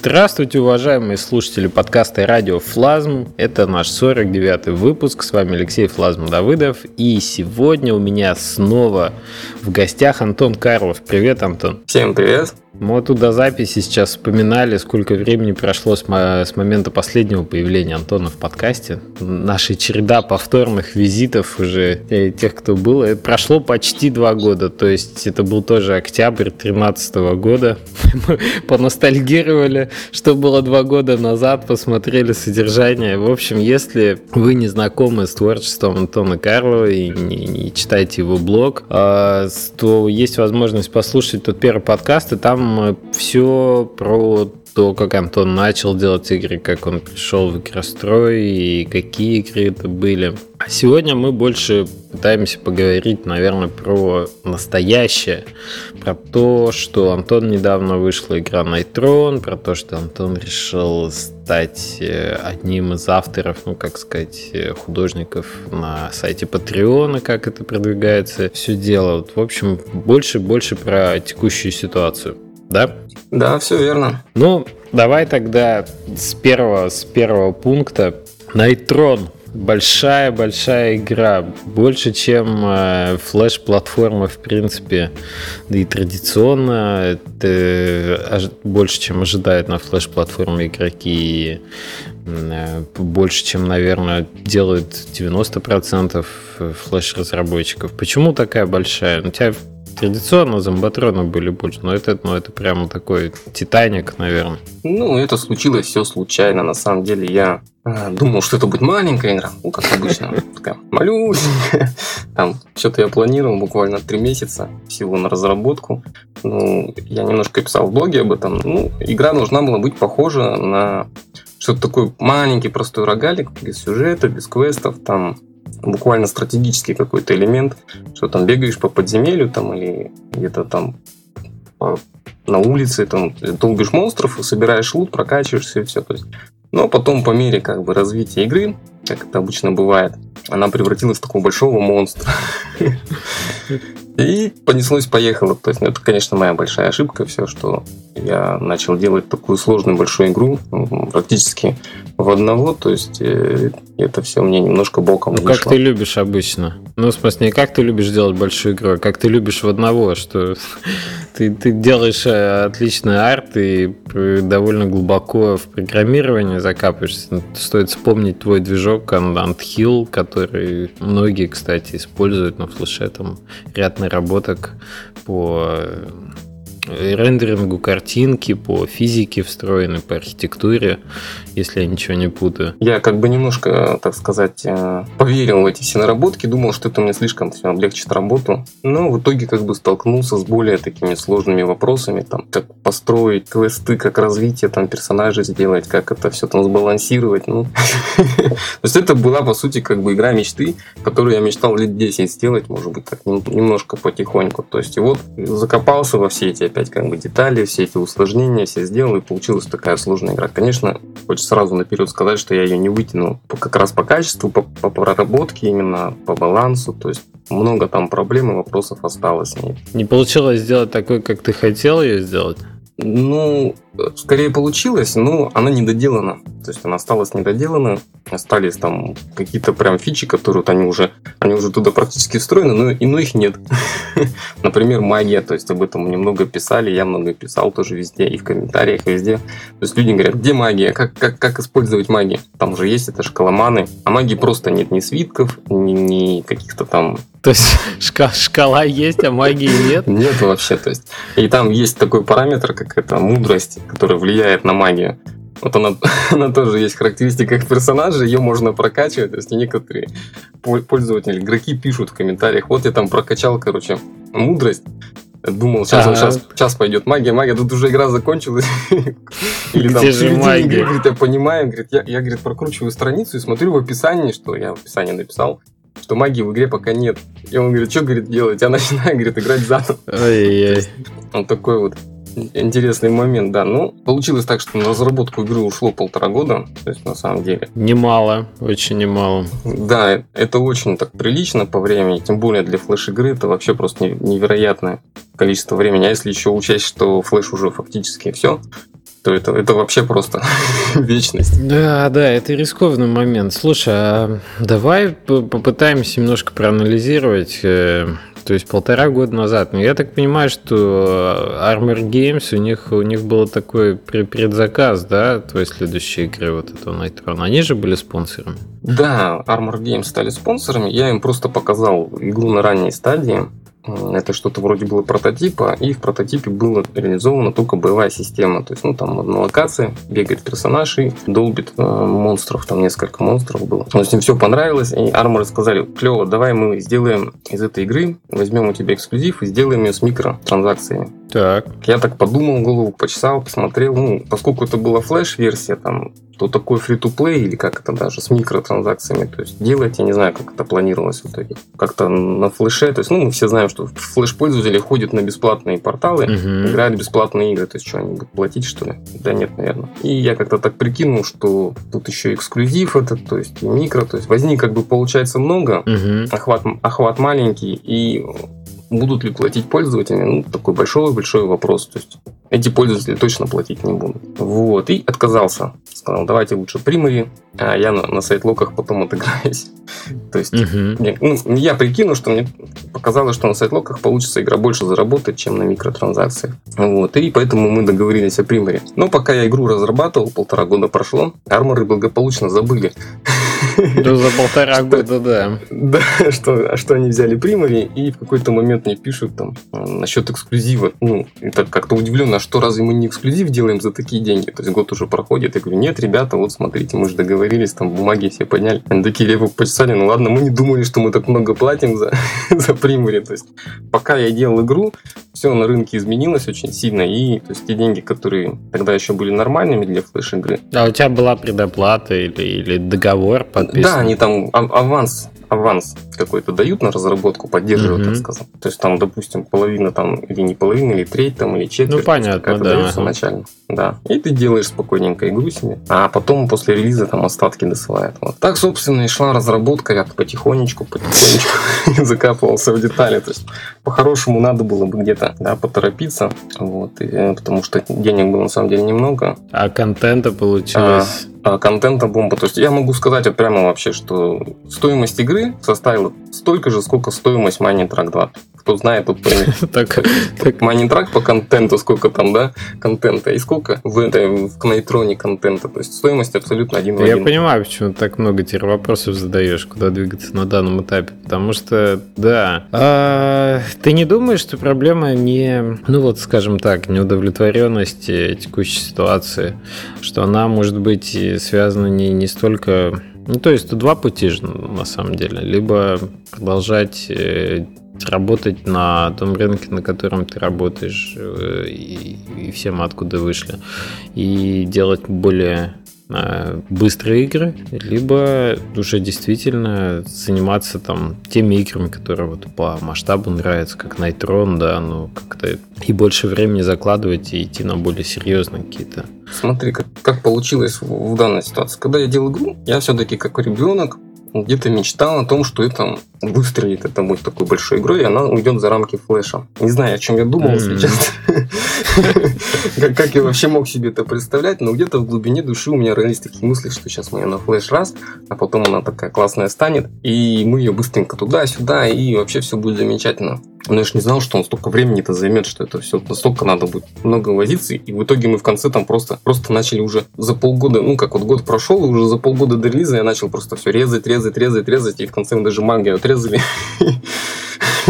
Здравствуйте, уважаемые слушатели подкаста «Радио Флазм». Это наш 49-й выпуск. С вами Алексей Флазм Давыдов. И сегодня у меня снова в гостях Антон Карлов. Привет, Антон. Всем привет. Мы тут до записи сейчас вспоминали, сколько времени прошло с, с момента последнего появления Антона в подкасте. Наша череда повторных визитов уже э, тех, кто был, это прошло почти два года. То есть это был тоже октябрь 2013 года. Мы поностальгировали, что было два года назад, посмотрели содержание. В общем, если вы не знакомы с творчеством Антона Карлова и не, не читаете его блог, а, то есть возможность послушать тот первый подкаст, и там все про то, как Антон начал делать игры, как он пришел в игрострой и какие игры это были. А сегодня мы больше пытаемся поговорить, наверное, про настоящее, про то, что Антон недавно вышла игра Найтрон, про то, что Антон решил стать э, одним из авторов, ну, как сказать, э, художников на сайте Патреона, как это продвигается, все дело. Вот, в общем, больше-больше про текущую ситуацию да? Да, все верно. Ну, давай тогда с первого, с первого пункта. Найтрон. Большая-большая игра. Больше, чем э, флеш-платформа, в принципе. Да и традиционно это больше, чем ожидают на флеш-платформе игроки. Э, больше, чем, наверное, делают 90% флеш-разработчиков. Почему такая большая? У тебя Традиционно зомбатроны были больше, но это, ну, это прямо такой Титаник, наверное. Ну, это случилось все случайно. На самом деле я э, думал, что это будет маленькая игра, ну, как обычно, такая малюсенькая. Там что-то я планировал буквально три месяца всего на разработку. Ну, я немножко писал в блоге об этом. Ну, игра должна была быть похожа на что-то такой маленький простой рогалик, без сюжета, без квестов, там буквально стратегический какой-то элемент, что там бегаешь по подземелью там или где-то там на улице, там долбишь монстров, собираешь лут, прокачиваешься и все. То есть, но потом по мере как бы развития игры, как это обычно бывает, она превратилась в такого большого монстра. И понеслось-поехало. То есть, ну, это, конечно, моя большая ошибка, все, что я начал делать такую сложную большую игру, практически в одного, то есть э, это все мне немножко боком ну, вышло. как ты любишь обычно? Ну, в смысле, не как ты любишь делать большую игру, а как ты любишь в одного, что ты, ты делаешь э, отличный арт и довольно глубоко в программировании закапываешься. Ну, стоит вспомнить твой движок Anthill, который многие, кстати, используют на флеше, там ряд наработок по рендерингу картинки, по физике встроены, по архитектуре, если я ничего не путаю. Я как бы немножко, так сказать, э, поверил в эти все наработки, думал, что это мне слишком все облегчит работу, но в итоге как бы столкнулся с более такими сложными вопросами, там, как построить квесты, как развитие там персонажей сделать, как это все там сбалансировать, ну. То есть это была, по сути, как бы игра мечты, которую я мечтал лет 10 сделать, может быть, так немножко потихоньку. То есть и вот закопался во все эти опять как бы детали, все эти усложнения, все сделал, и получилась такая сложная игра. Конечно, хочется сразу наперед сказать, что я ее не вытянул как раз по качеству, по, по проработке, именно по балансу, то есть много там проблем и вопросов осталось. Не получилось сделать такой, как ты хотел ее сделать? Ну, скорее получилось, но она не доделана. То есть она осталась недоделана. Остались там какие-то прям фичи, которые вот они уже, они уже туда практически встроены, но, и, но их нет. Например, магия. То есть об этом немного писали, я много писал тоже везде, и в комментариях, и везде. То есть люди говорят, где магия? Как, как, как использовать магию? Там уже есть это шкаломаны. А магии просто нет ни свитков, ни, ни каких-то там то есть шкала, шкала есть, а магии нет? Нет вообще. То есть. И там есть такой параметр, как это мудрость, которая влияет на магию. Вот она, она тоже есть характеристика как персонажа, ее можно прокачивать. То есть некоторые пользователи, игроки пишут в комментариях, вот я там прокачал, короче, мудрость. Думал, сейчас, ага. сейчас, сейчас пойдет магия, магия, тут уже игра закончилась. Или там же магия? Говорит, я понимаю, говорит, я, я говорит, прокручиваю страницу и смотрю в описании, что я в описании написал, что магии в игре пока нет. И он говорит, что, говорит, делать? Я начинаю, говорит, играть заново. Ой-ой-ой. Он такой вот интересный момент, да. Ну, получилось так, что на разработку игры ушло полтора года, то есть на самом деле. Немало, очень немало. Да, это очень так прилично по времени, тем более для флеш-игры это вообще просто невероятное количество времени. А если еще учесть, что флеш уже фактически все, то это, это вообще просто вечность. Да, да, это рискованный момент. Слушай, а давай попытаемся немножко проанализировать э, то есть полтора года назад. Но я так понимаю, что Armor Games, у них, у них был такой предзаказ, да, твоей следующей игры, вот этого Nightrun. Они же были спонсорами? Да, Armor Games стали спонсорами. Я им просто показал игру на ранней стадии. Это что-то вроде было прототипа, и в прототипе была реализована только боевая система. То есть, ну, там на локации бегает персонаж и долбит э, монстров, там несколько монстров было. Но с ним все понравилось, и Арморы сказали, клево, давай мы сделаем из этой игры, возьмем у тебя эксклюзив и сделаем ее с микротранзакциями. Так. Я так подумал, голову почесал, посмотрел. Ну, поскольку это была флеш-версия, там что такое free-to-play или как это даже с микротранзакциями. То есть делать, я не знаю, как это планировалось в итоге. Как-то на флеше. То есть, ну, мы все знаем, что флеш-пользователи ходят на бесплатные порталы, uh-huh. играют бесплатные игры. То есть, что, они будут платить, что ли? Да нет, наверное. И я как-то так прикинул, что тут еще эксклюзив этот, то есть и микро. То есть возник как бы получается много, uh-huh. охват, охват маленький, и будут ли платить пользователи, ну, такой большой-большой вопрос. То есть эти пользователи точно платить не будут. Вот, и отказался. Сказал, давайте лучше примари, а я на, на сайт-локах потом отыграюсь. То есть, угу. я, ну, я прикину, что мне показалось, что на сайт-локах получится игра больше заработать, чем на микротранзакциях. Вот, и поэтому мы договорились о примаре. Но пока я игру разрабатывал, полтора года прошло, арморы благополучно забыли. Да, за полтора года, да. Да, что, что они взяли примари, и в какой-то момент мне пишут там насчет эксклюзива. Ну, это как-то удивленно, а что разве мы не эксклюзив делаем за такие деньги? То есть год уже проходит. Я говорю, нет, ребята, вот смотрите, мы же договорились, там бумаги все подняли. Они такие леву почесали, ну ладно, мы не думали, что мы так много платим за, за примари. То есть пока я делал игру, все на рынке изменилось очень сильно, и то есть те деньги, которые тогда еще были нормальными для флеш-игры. А у тебя была предоплата или, или договор подписан? Да, они там аванс аванс какой-то дают на разработку, поддерживают, mm-hmm. так сказать. То есть там, допустим, половина там, или не половина, или треть там, или четверть. Ну, понятно, да. дается начально. Да. И ты делаешь спокойненько игру себе, а потом после релиза там остатки досылают. Вот. Так, собственно, и шла разработка, я потихонечку, потихонечку закапывался в детали. То есть, по-хорошему, надо было бы где-то да, поторопиться, вот, и, э, потому что денег было на самом деле немного. А контента получилось... А, а, контента бомба. То есть я могу сказать вот прямо вообще, что стоимость игры составила столько же, сколько стоимость Mining Track 2 кто знает, тот поймет. Так, так. Майнинтрак по контенту, сколько там, да, контента, и сколько в этой, в Кнайтроне контента. То есть стоимость абсолютно один в один. Я понимаю, почему так много теперь вопросов задаешь, куда двигаться на данном этапе. Потому что, да, а, ты не думаешь, что проблема не, ну вот, скажем так, неудовлетворенности текущей ситуации, что она может быть связана не, не столько ну, то есть тут два пути же, на самом деле. Либо продолжать э, работать на том рынке, на котором ты работаешь, э, и, и все мы откуда вышли, и делать более э, быстрые игры, либо уже действительно заниматься там теми играми, которые вот по масштабу нравятся, как Nighttron, да, ну как-то и больше времени закладывать и идти на более серьезные какие-то. Смотри, как, как получилось в, в данной ситуации. Когда я делал игру, я все-таки как ребенок где-то мечтал о том, что это выстрелит, это будет такой большой игрой, и она уйдет за рамки флеша. Не знаю, о чем я думал, если честно. Как я вообще мог себе это представлять, но где-то в глубине души у меня родились такие мысли, что сейчас мы ее на флеш раз, а потом она такая классная станет, и мы ее быстренько туда-сюда, и вообще все будет замечательно. Но я же не знал, что он столько времени это займет, что это все настолько надо будет много возиться. И в итоге мы в конце там просто, просто начали уже за полгода, ну как вот год прошел, и уже за полгода до релиза я начал просто все резать, резать, резать, резать. И в конце мы даже магию отрезали.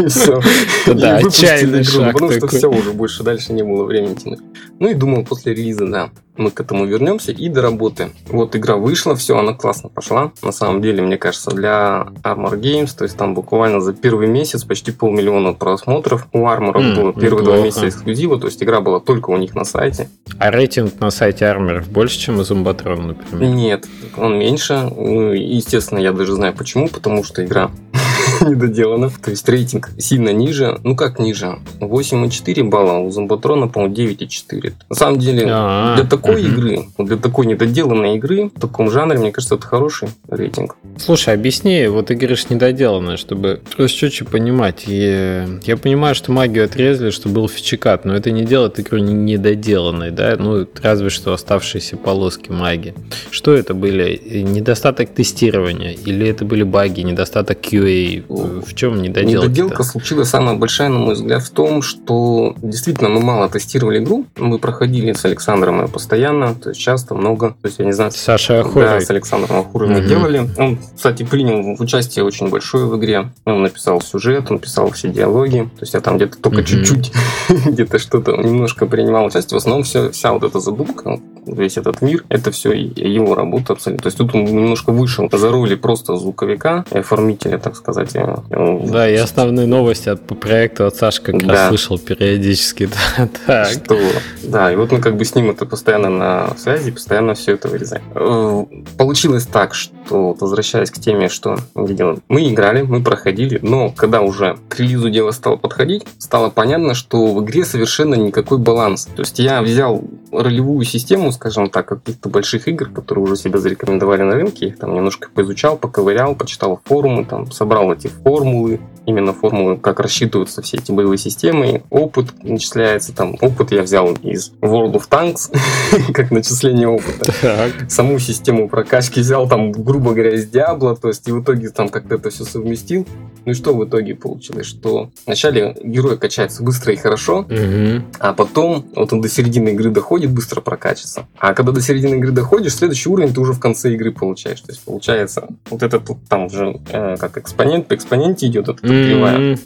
Все. Да, отчаянный шаг Потому что все, уже больше дальше не было времени тянуть. Ну и думал, после релиза, да, мы к этому вернемся и доработаем. Вот игра вышла, все, она классно пошла. На самом деле, мне кажется, для Armor Games, то есть там буквально за первый месяц почти полмиллиона просмотров. У Armor mm, было первые два месяца эксклюзива, то есть игра была только у них на сайте. А рейтинг на сайте Armor больше, чем у Zombatron, например? Нет, он меньше. Ну, естественно, я даже знаю почему, потому что игра недоделано. То есть рейтинг сильно ниже. Ну как ниже? 8,4 балла, у Зомбатрона, по-моему, 9,4. На самом деле, А-а-а. для такой угу. игры, для такой недоделанной игры, в таком жанре, мне кажется, это хороший рейтинг. Слушай, объясни, вот ты говоришь недоделанное, чтобы просто четче понимать. И я понимаю, что магию отрезали, что был фичекат, но это не делает игру недоделанной, да? Ну, разве что оставшиеся полоски магии. Что это были? Недостаток тестирования? Или это были баги, недостаток QA? В чем недоделка? Недоделка случилась самая большая, на мой взгляд, в том, что действительно мы мало тестировали игру. Мы проходили с Александром ее постоянно, то есть часто, много. То есть я не знаю... Саша Ахурой. Да, с Александром Ахурой угу. мы делали. Он, кстати, принял участие очень большое в игре. Он написал сюжет, он писал все диалоги. То есть я там где-то только угу. чуть-чуть, где-то что-то немножко принимал участие. В основном все, вся вот эта задумка, весь этот мир, это все его работа абсолютно. То есть тут он немножко вышел за роли просто звуковика, оформителя, так сказать. Да, и основные новости от, по проекту от Саши как да. раз слышал периодически. так. Что? Да, и вот мы как бы с ним это постоянно на связи, постоянно все это вырезаем. Э, получилось так, что, возвращаясь к теме, что мы играли, мы проходили, но когда уже к релизу дело стало подходить, стало понятно, что в игре совершенно никакой баланс. То есть я взял ролевую систему, скажем так, каких-то больших игр, которые уже себя зарекомендовали на рынке, их там немножко поизучал, поковырял, почитал форумы, там собрал эти формулы, именно формулы, как рассчитываются все эти боевые системы, опыт начисляется, там опыт я взял из World of Tanks, как начисление опыта. Так. Саму систему прокачки взял там, грубо говоря, из Diablo, то есть и в итоге там как-то это все совместил. Ну и что в итоге получилось? Что вначале герой качается быстро и хорошо, угу. а потом вот он до середины игры доходит, быстро прокачивается. А когда до середины игры доходишь, следующий уровень ты уже в конце игры получаешь. То есть получается вот этот там уже э, как экспонент по экспоненте идет, это mm-hmm.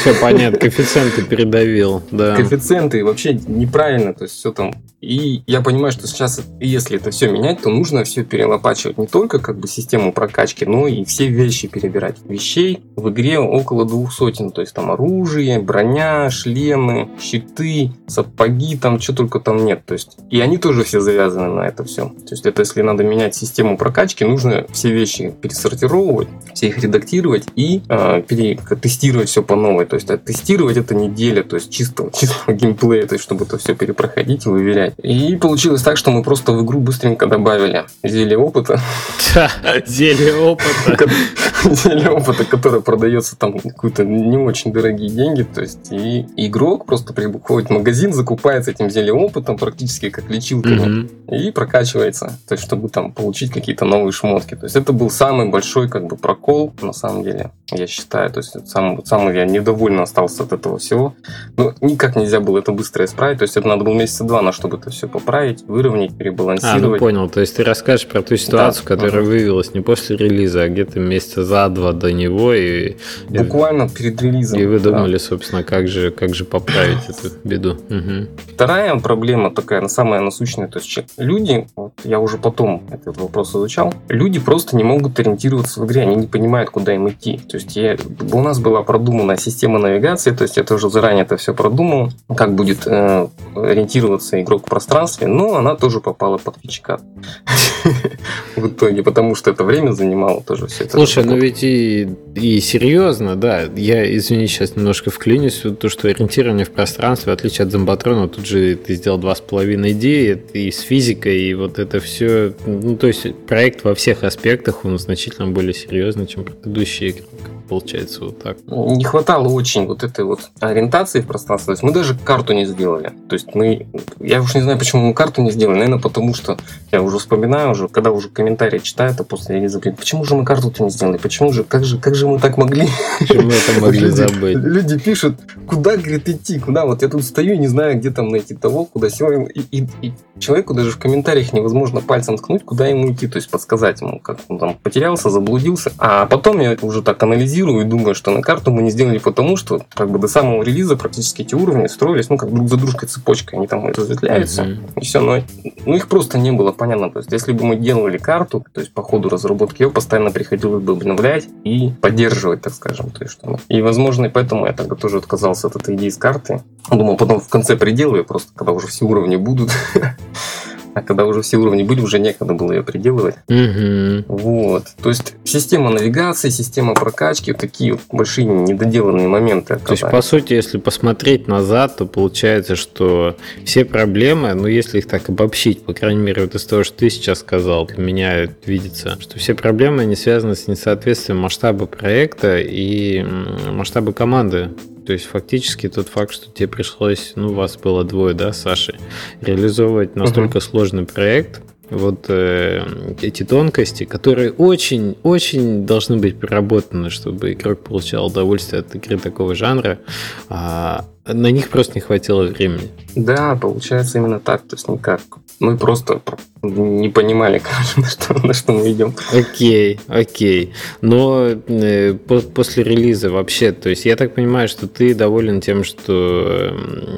Все понятно, коэффициенты передавил, да. Коэффициенты вообще неправильно, то есть все там. И я понимаю, что сейчас, если это все менять, то нужно все перелопачивать не только как бы систему прокачки, но и все вещи перебирать. Вещей в игре около двух сотен, то есть там оружие, броня, шлемы, щиты, сапоги, там что только там нет. То есть и они тоже все завязаны на это все. То есть это если надо менять систему прокачки, нужно все вещи пересортировывать, все их редактировать и э, пере, тестировать все по новой. То есть а тестировать это неделя, то есть чистого, чистого геймплея, то есть чтобы это все перепроходить и выверять. И получилось так, что мы просто в игру быстренько добавили зелье опыта. Зелье опыта. Зелье опыта, которое продается там какие-то не очень дорогие деньги. То есть и игрок просто приходит в магазин, закупается этим зельем опытом практически как лечилками и прокачивается. То есть чтобы там получить какие-то новые шмотки. То есть это был самый большой как бы прокол на самом деле, я считаю. То есть сам, сам я недовольно остался от этого всего. Но никак нельзя было это быстро исправить. То есть это надо было месяца два на чтобы это все поправить, выровнять, перебалансировать. А, ну понял. То есть ты расскажешь про ту ситуацию, да, которая ага. вывелась не после релиза, а где-то месяца за два до него. И, Буквально перед релизом. И вы думали, да. собственно, как же, как же поправить эту беду. Угу. Вторая проблема такая, самая насущная. То есть люди, вот я уже потом этот вопрос изучал, люди просто не могут ориентироваться в игре, они не понимают, куда им идти. То есть я, у нас была продумана система навигации, то есть я тоже заранее это все продумал, как будет э, ориентироваться игрок в пространстве, но она тоже попала под фичкат в итоге, потому что это время занимало тоже все это. Слушай, ну ведь и, серьезно, да, я, извини, сейчас немножко вклинюсь, то, что ориентирование в пространстве, в отличие от Зомбатрона, тут же ты сделал два с половиной D, и с физикой, и вот это все, ну, то есть проект во всех аспектах, он значительно более серьезный, чем предыдущие игры получается вот так. Не хватало очень вот этой вот ориентации в пространстве. То есть мы даже карту не сделали. То есть мы, я уж не знаю, почему мы карту не сделали. Наверное, потому что я уже вспоминаю уже, когда уже комментарии читаю, это после релиза, говорю, почему же мы карту-то не сделали? Почему же, как же, как же мы так могли? Почему это могли забыть? Люди пишут, куда, говорит, идти, куда? Вот я тут стою и не знаю, где там найти того, куда сегодня. И, и, и человеку даже в комментариях невозможно пальцем ткнуть, куда ему идти, то есть подсказать ему, как он там потерялся, заблудился. А потом я уже так анализирую анализирую и думаю, что на карту мы не сделали потому, что как бы до самого релиза практически эти уровни строились, ну, как друг за дружкой цепочкой, они там разветвляются, mm-hmm. и все, но ну, их просто не было понятно. То есть, если бы мы делали карту, то есть по ходу разработки ее постоянно приходилось бы обновлять и поддерживать, так скажем. То есть, что, и, возможно, и поэтому я тогда тоже отказался от этой идеи с карты. Думал, потом в конце приделаю, просто когда уже все уровни будут. а когда уже все уровни были, уже некогда было ее приделывать. Угу. Вот. То есть система навигации, система прокачки, такие вот большие недоделанные моменты. То есть, по сути, если посмотреть назад, то получается, что все проблемы, ну, если их так обобщить, по крайней мере, вот из того, что ты сейчас сказал, для меня видится, что все проблемы, они связаны с несоответствием масштаба проекта и масштаба команды. То есть фактически тот факт, что тебе пришлось, ну, вас было двое, да, Саши, реализовывать настолько uh-huh. сложный проект, вот э, эти тонкости, которые очень-очень должны быть проработаны, чтобы игрок получал удовольствие от игры такого жанра, а на них просто не хватило времени. Да, получается именно так, то есть никак. Мы просто не понимали, на что, на что мы идем. Окей, окей. Но э, по, после релиза вообще, то есть я так понимаю, что ты доволен тем, что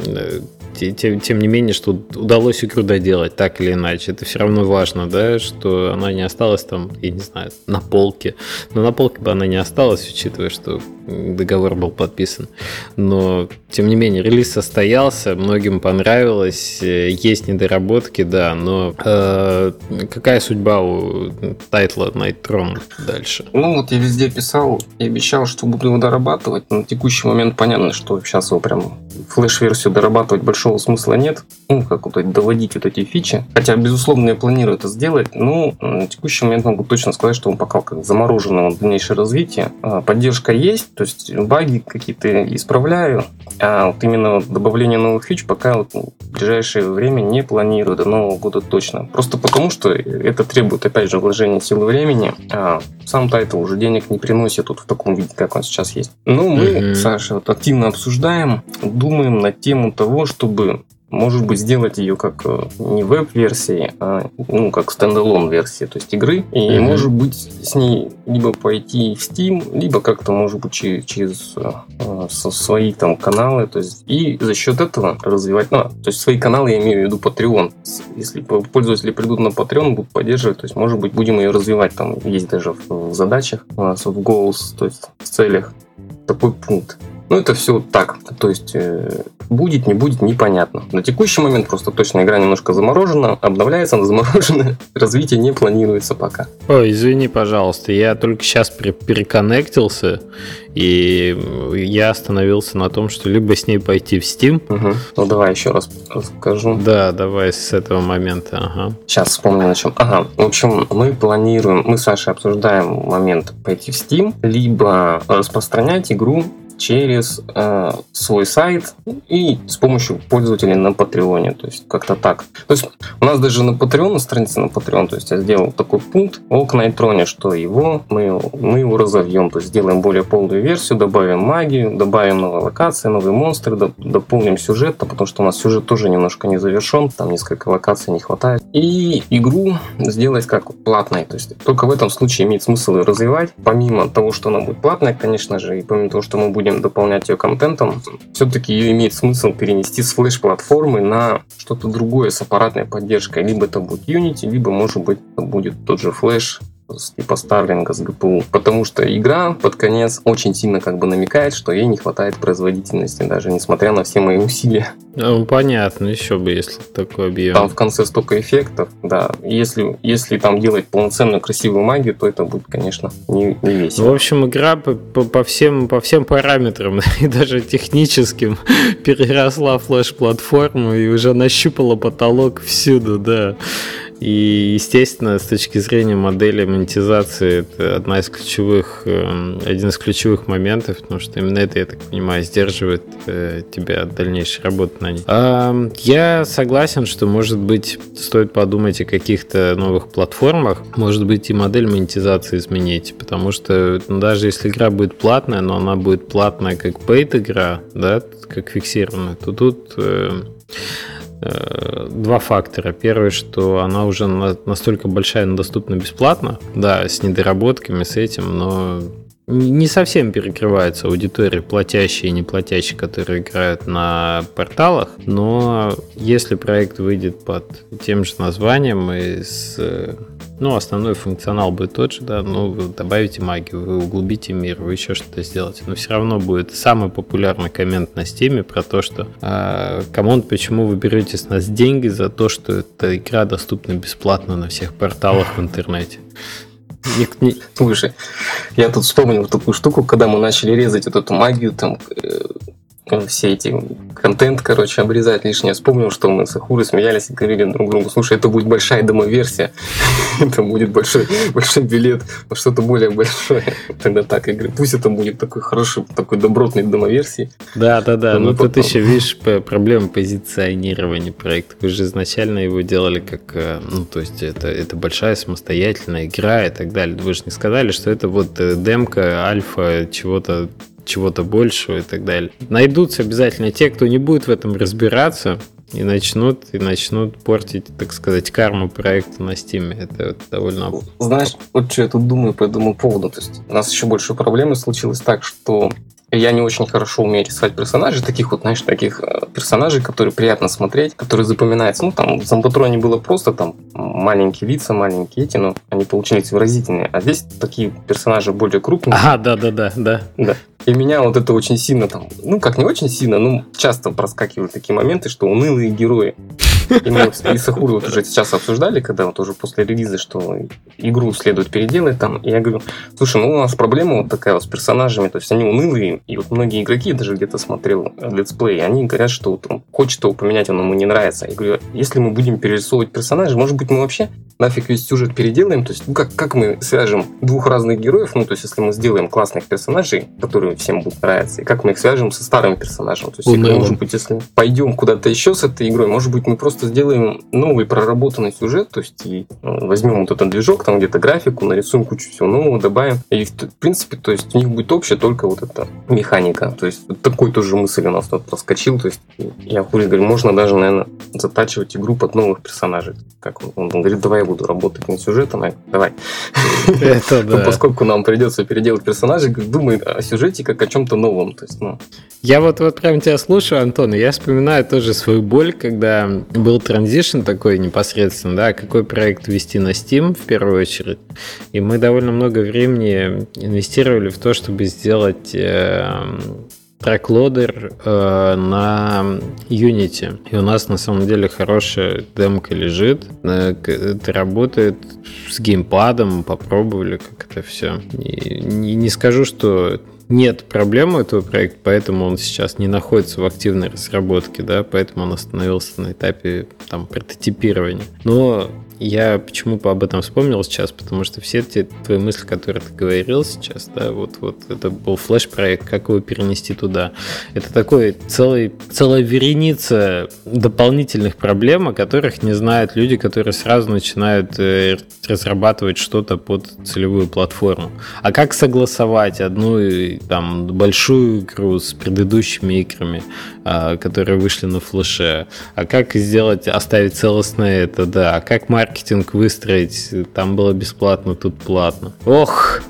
э, тем, тем не менее, что удалось игру доделать так или иначе. Это все равно важно, да, что она не осталась там, я не знаю, на полке. Но на полке бы она не осталась, учитывая, что договор был подписан. Но, тем не менее, релиз состоялся, многим понравилось, э, есть недоработки, да, но э, какая судьба у тайтла Night Throne дальше? Ну, вот я везде писал и обещал, что буду его дорабатывать. На текущий момент понятно, что сейчас его прям флеш-версию дорабатывать большого смысла нет. Ну, как вот доводить вот эти фичи. Хотя, безусловно, я планирую это сделать. Но на текущий момент могу точно сказать, что он пока как заморожено дальнейшее развитие. А, поддержка есть, то есть баги какие-то исправляю. А вот именно добавление новых фич пока вот в ближайшее время не планирую до Нового года точно. Просто потому, что это требует, опять же, вложения силы времени. А сам title уже денег не приносит тут в таком виде, как он сейчас есть. Но мы, mm-hmm. Саша, вот активно обсуждаем, думаем на тему того, чтобы может быть, сделать ее как э, не веб-версии, а ну, как standalone версии, то есть игры. И mm-hmm. может быть с ней либо пойти в Steam, либо как-то, может быть, через, через э, свои там каналы. То есть, и за счет этого развивать. Ну, то есть свои каналы я имею в виду Patreon. Если пользователи придут на Patreon, будут поддерживать, то есть, может быть, будем ее развивать. Там есть даже в, в задачах у нас в goals, то есть в целях такой пункт. Ну, это все так. То есть, э, будет, не будет, непонятно. На текущий момент просто точно игра немножко заморожена, обновляется, она заморожена. Развитие не планируется пока. Ой, извини, пожалуйста, я только сейчас переконнектился, и я остановился на том, что либо с ней пойти в Steam. Угу. Ну, давай еще раз расскажу. Да, давай с этого момента. Ага. Сейчас вспомню на чем. Ага, в общем, мы планируем, мы с Сашей обсуждаем момент пойти в Steam, либо распространять игру через э, свой сайт и с помощью пользователей на Патреоне. То есть как-то так. То есть у нас даже на Patreon, на странице на Patreon, то есть я сделал такой пункт о Найтроне, что его мы, мы его разовьем, то есть сделаем более полную версию, добавим магию, добавим новые локации, новые монстры, дополним сюжет, потому что у нас сюжет тоже немножко не завершен, там несколько локаций не хватает. И игру сделать как платной, то есть только в этом случае имеет смысл ее развивать, помимо того, что она будет платная, конечно же, и помимо того, что мы будем дополнять ее контентом, все-таки ее имеет смысл перенести с флеш-платформы на что-то другое с аппаратной поддержкой. Либо это будет Unity, либо, может быть, это будет тот же флеш типа Старлинга с ГПУ. Потому что игра под конец очень сильно как бы намекает, что ей не хватает производительности, даже несмотря на все мои усилия. Ну, понятно, еще бы, если такой объем. Там в конце столько эффектов, да. Если, если там делать полноценную красивую магию, то это будет, конечно, не, не весело. В общем, игра по, по, по, всем, по всем параметрам, и даже техническим, переросла флеш-платформу и уже нащупала потолок всюду, да. И, естественно, с точки зрения модели монетизации, это одна из ключевых, эм, один из ключевых моментов, потому что именно это, я так понимаю, сдерживает э, тебя от дальнейшей работы на ней. Я согласен, что, может быть, стоит подумать о каких-то новых платформах, может быть, и модель монетизации изменить, потому что ну, даже если игра будет платная, но она будет платная как paid игра, да, как фиксированная, то тут э, Э, два фактора. Первый, что она уже настолько большая, но доступна бесплатно. Да, с недоработками, с этим, но не совсем перекрывается аудитория платящие и неплатящие, которые играют на порталах, но если проект выйдет под тем же названием и с ну, основной функционал будет тот же, да, но вы добавите магию, вы углубите мир, вы еще что-то сделаете. Но все равно будет самый популярный коммент на Steam е про то, что э, come on, почему вы берете с нас деньги за то, что эта игра доступна бесплатно на всех порталах в интернете. Слушай, я тут вспомнил такую штуку, когда мы начали резать вот эту магию, там, э, все эти контент, короче, обрезать лишнее. Вспомнил, что мы с Ахурой смеялись и говорили друг другу, слушай, это будет большая демоверсия, это будет большой, большой билет на что-то более большое. Тогда так, я говорю, пусть это будет такой хороший, такой добротный демоверсии. Да, да, да, но тут еще, видишь, проблема позиционирования проекта. Вы же изначально его делали как, э, ну, то есть это, это большая самостоятельная игра и так далее. Вы же не сказали, что это вот э, демка, альфа, чего-то чего-то большего и так далее. Найдутся обязательно те, кто не будет в этом разбираться, и начнут, и начнут портить, так сказать, карму проекта на Steam. Это довольно... Знаешь, вот что я тут думаю по этому поводу. То есть у нас еще больше проблемы случилось так, что я не очень хорошо умею рисовать персонажей, таких вот, знаешь, таких э, персонажей, которые приятно смотреть, которые запоминаются. Ну, там, в Зомбатроне было просто там маленькие лица, маленькие эти, но они получились выразительные. А здесь такие персонажи более крупные. Ага, да-да-да, да. Да. И меня вот это очень сильно там, ну как не очень сильно, но часто проскакивают такие моменты, что унылые герои. И мы вот и Сахуру вот уже сейчас обсуждали, когда вот уже после релиза, что игру следует переделать там. И я говорю, слушай, ну у нас проблема вот такая вот с персонажами, то есть они унылые, и вот многие игроки, даже где-то смотрел летсплей, они говорят, что вот он хочет его поменять, он ему не нравится. Я говорю, если мы будем перерисовывать персонажей, может быть мы вообще нафиг весь сюжет переделаем, то есть ну, как, как мы свяжем двух разных героев, ну то есть если мы сделаем классных персонажей, которые всем будут нравиться, и как мы их свяжем со старым персонажем. То есть, игра, может быть, если пойдем куда-то еще с этой игрой, может быть, мы просто сделаем новый проработанный сюжет, то есть и ну, возьмем вот этот движок, там где-то графику, нарисуем кучу всего нового, добавим. И в принципе, то есть у них будет общая только вот эта механика. То есть такой тоже мысль у нас тут проскочил. То есть я хули говорю, можно даже, наверное, затачивать игру под новых персонажей. Как он, он говорит, давай я буду работать над сюжетом, а давай. Это да. Поскольку нам придется переделать персонажей, думай о сюжете как о чем-то новом. То есть, ну. Я вот, вот прям тебя слушаю, Антон, и я вспоминаю тоже свою боль, когда был транзишн такой непосредственно, да, какой проект вести на Steam в первую очередь. И мы довольно много времени инвестировали в то, чтобы сделать э, трек-лодер э, на Unity. И у нас на самом деле хорошая демка лежит. Э, это работает с геймпадом, попробовали, как это все. И не, не скажу, что нет проблем у этого проекта, поэтому он сейчас не находится в активной разработке, да, поэтому он остановился на этапе там прототипирования. Но я почему об этом вспомнил сейчас, потому что все те твои мысли, которые ты говорил сейчас, да, вот, вот это был флеш-проект, как его перенести туда. Это такой целый, целая вереница дополнительных проблем, о которых не знают люди, которые сразу начинают э, разрабатывать что-то под целевую платформу. А как согласовать одну там большую игру с предыдущими играми, а, которые вышли на флеше? А как сделать, оставить целостное это, да? А как маркетинг маркетинг выстроить. Там было бесплатно, тут платно. Ох!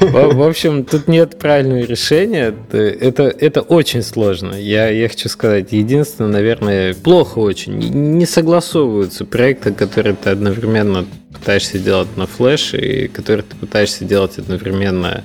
В общем, тут нет правильного решения. Это, это очень сложно. Я, я хочу сказать, единственное, наверное, плохо очень. Не согласовываются проекты, которые ты одновременно пытаешься делать на флеш и которые ты пытаешься делать одновременно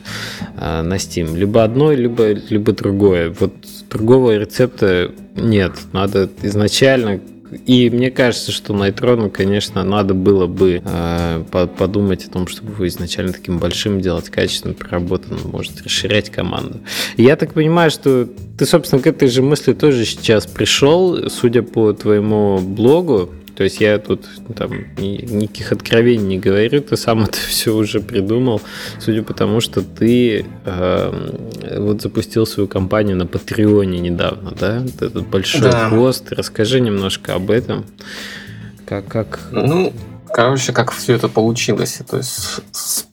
э, на Steam. Либо одно, либо, либо другое. Вот другого рецепта нет. Надо изначально и мне кажется, что Найтрону, конечно, надо было бы э, подумать о том, чтобы его изначально таким большим делать, качественно проработанным, может расширять команду. Я так понимаю, что ты, собственно, к этой же мысли тоже сейчас пришел, судя по твоему блогу, то есть я тут там никаких откровений не говорю, ты сам это все уже придумал, судя по тому, что ты э, вот запустил свою компанию на Патреоне недавно, да? Этот большой да. пост. Расскажи немножко об этом. Как, как... Ну, короче, как все это получилось. То есть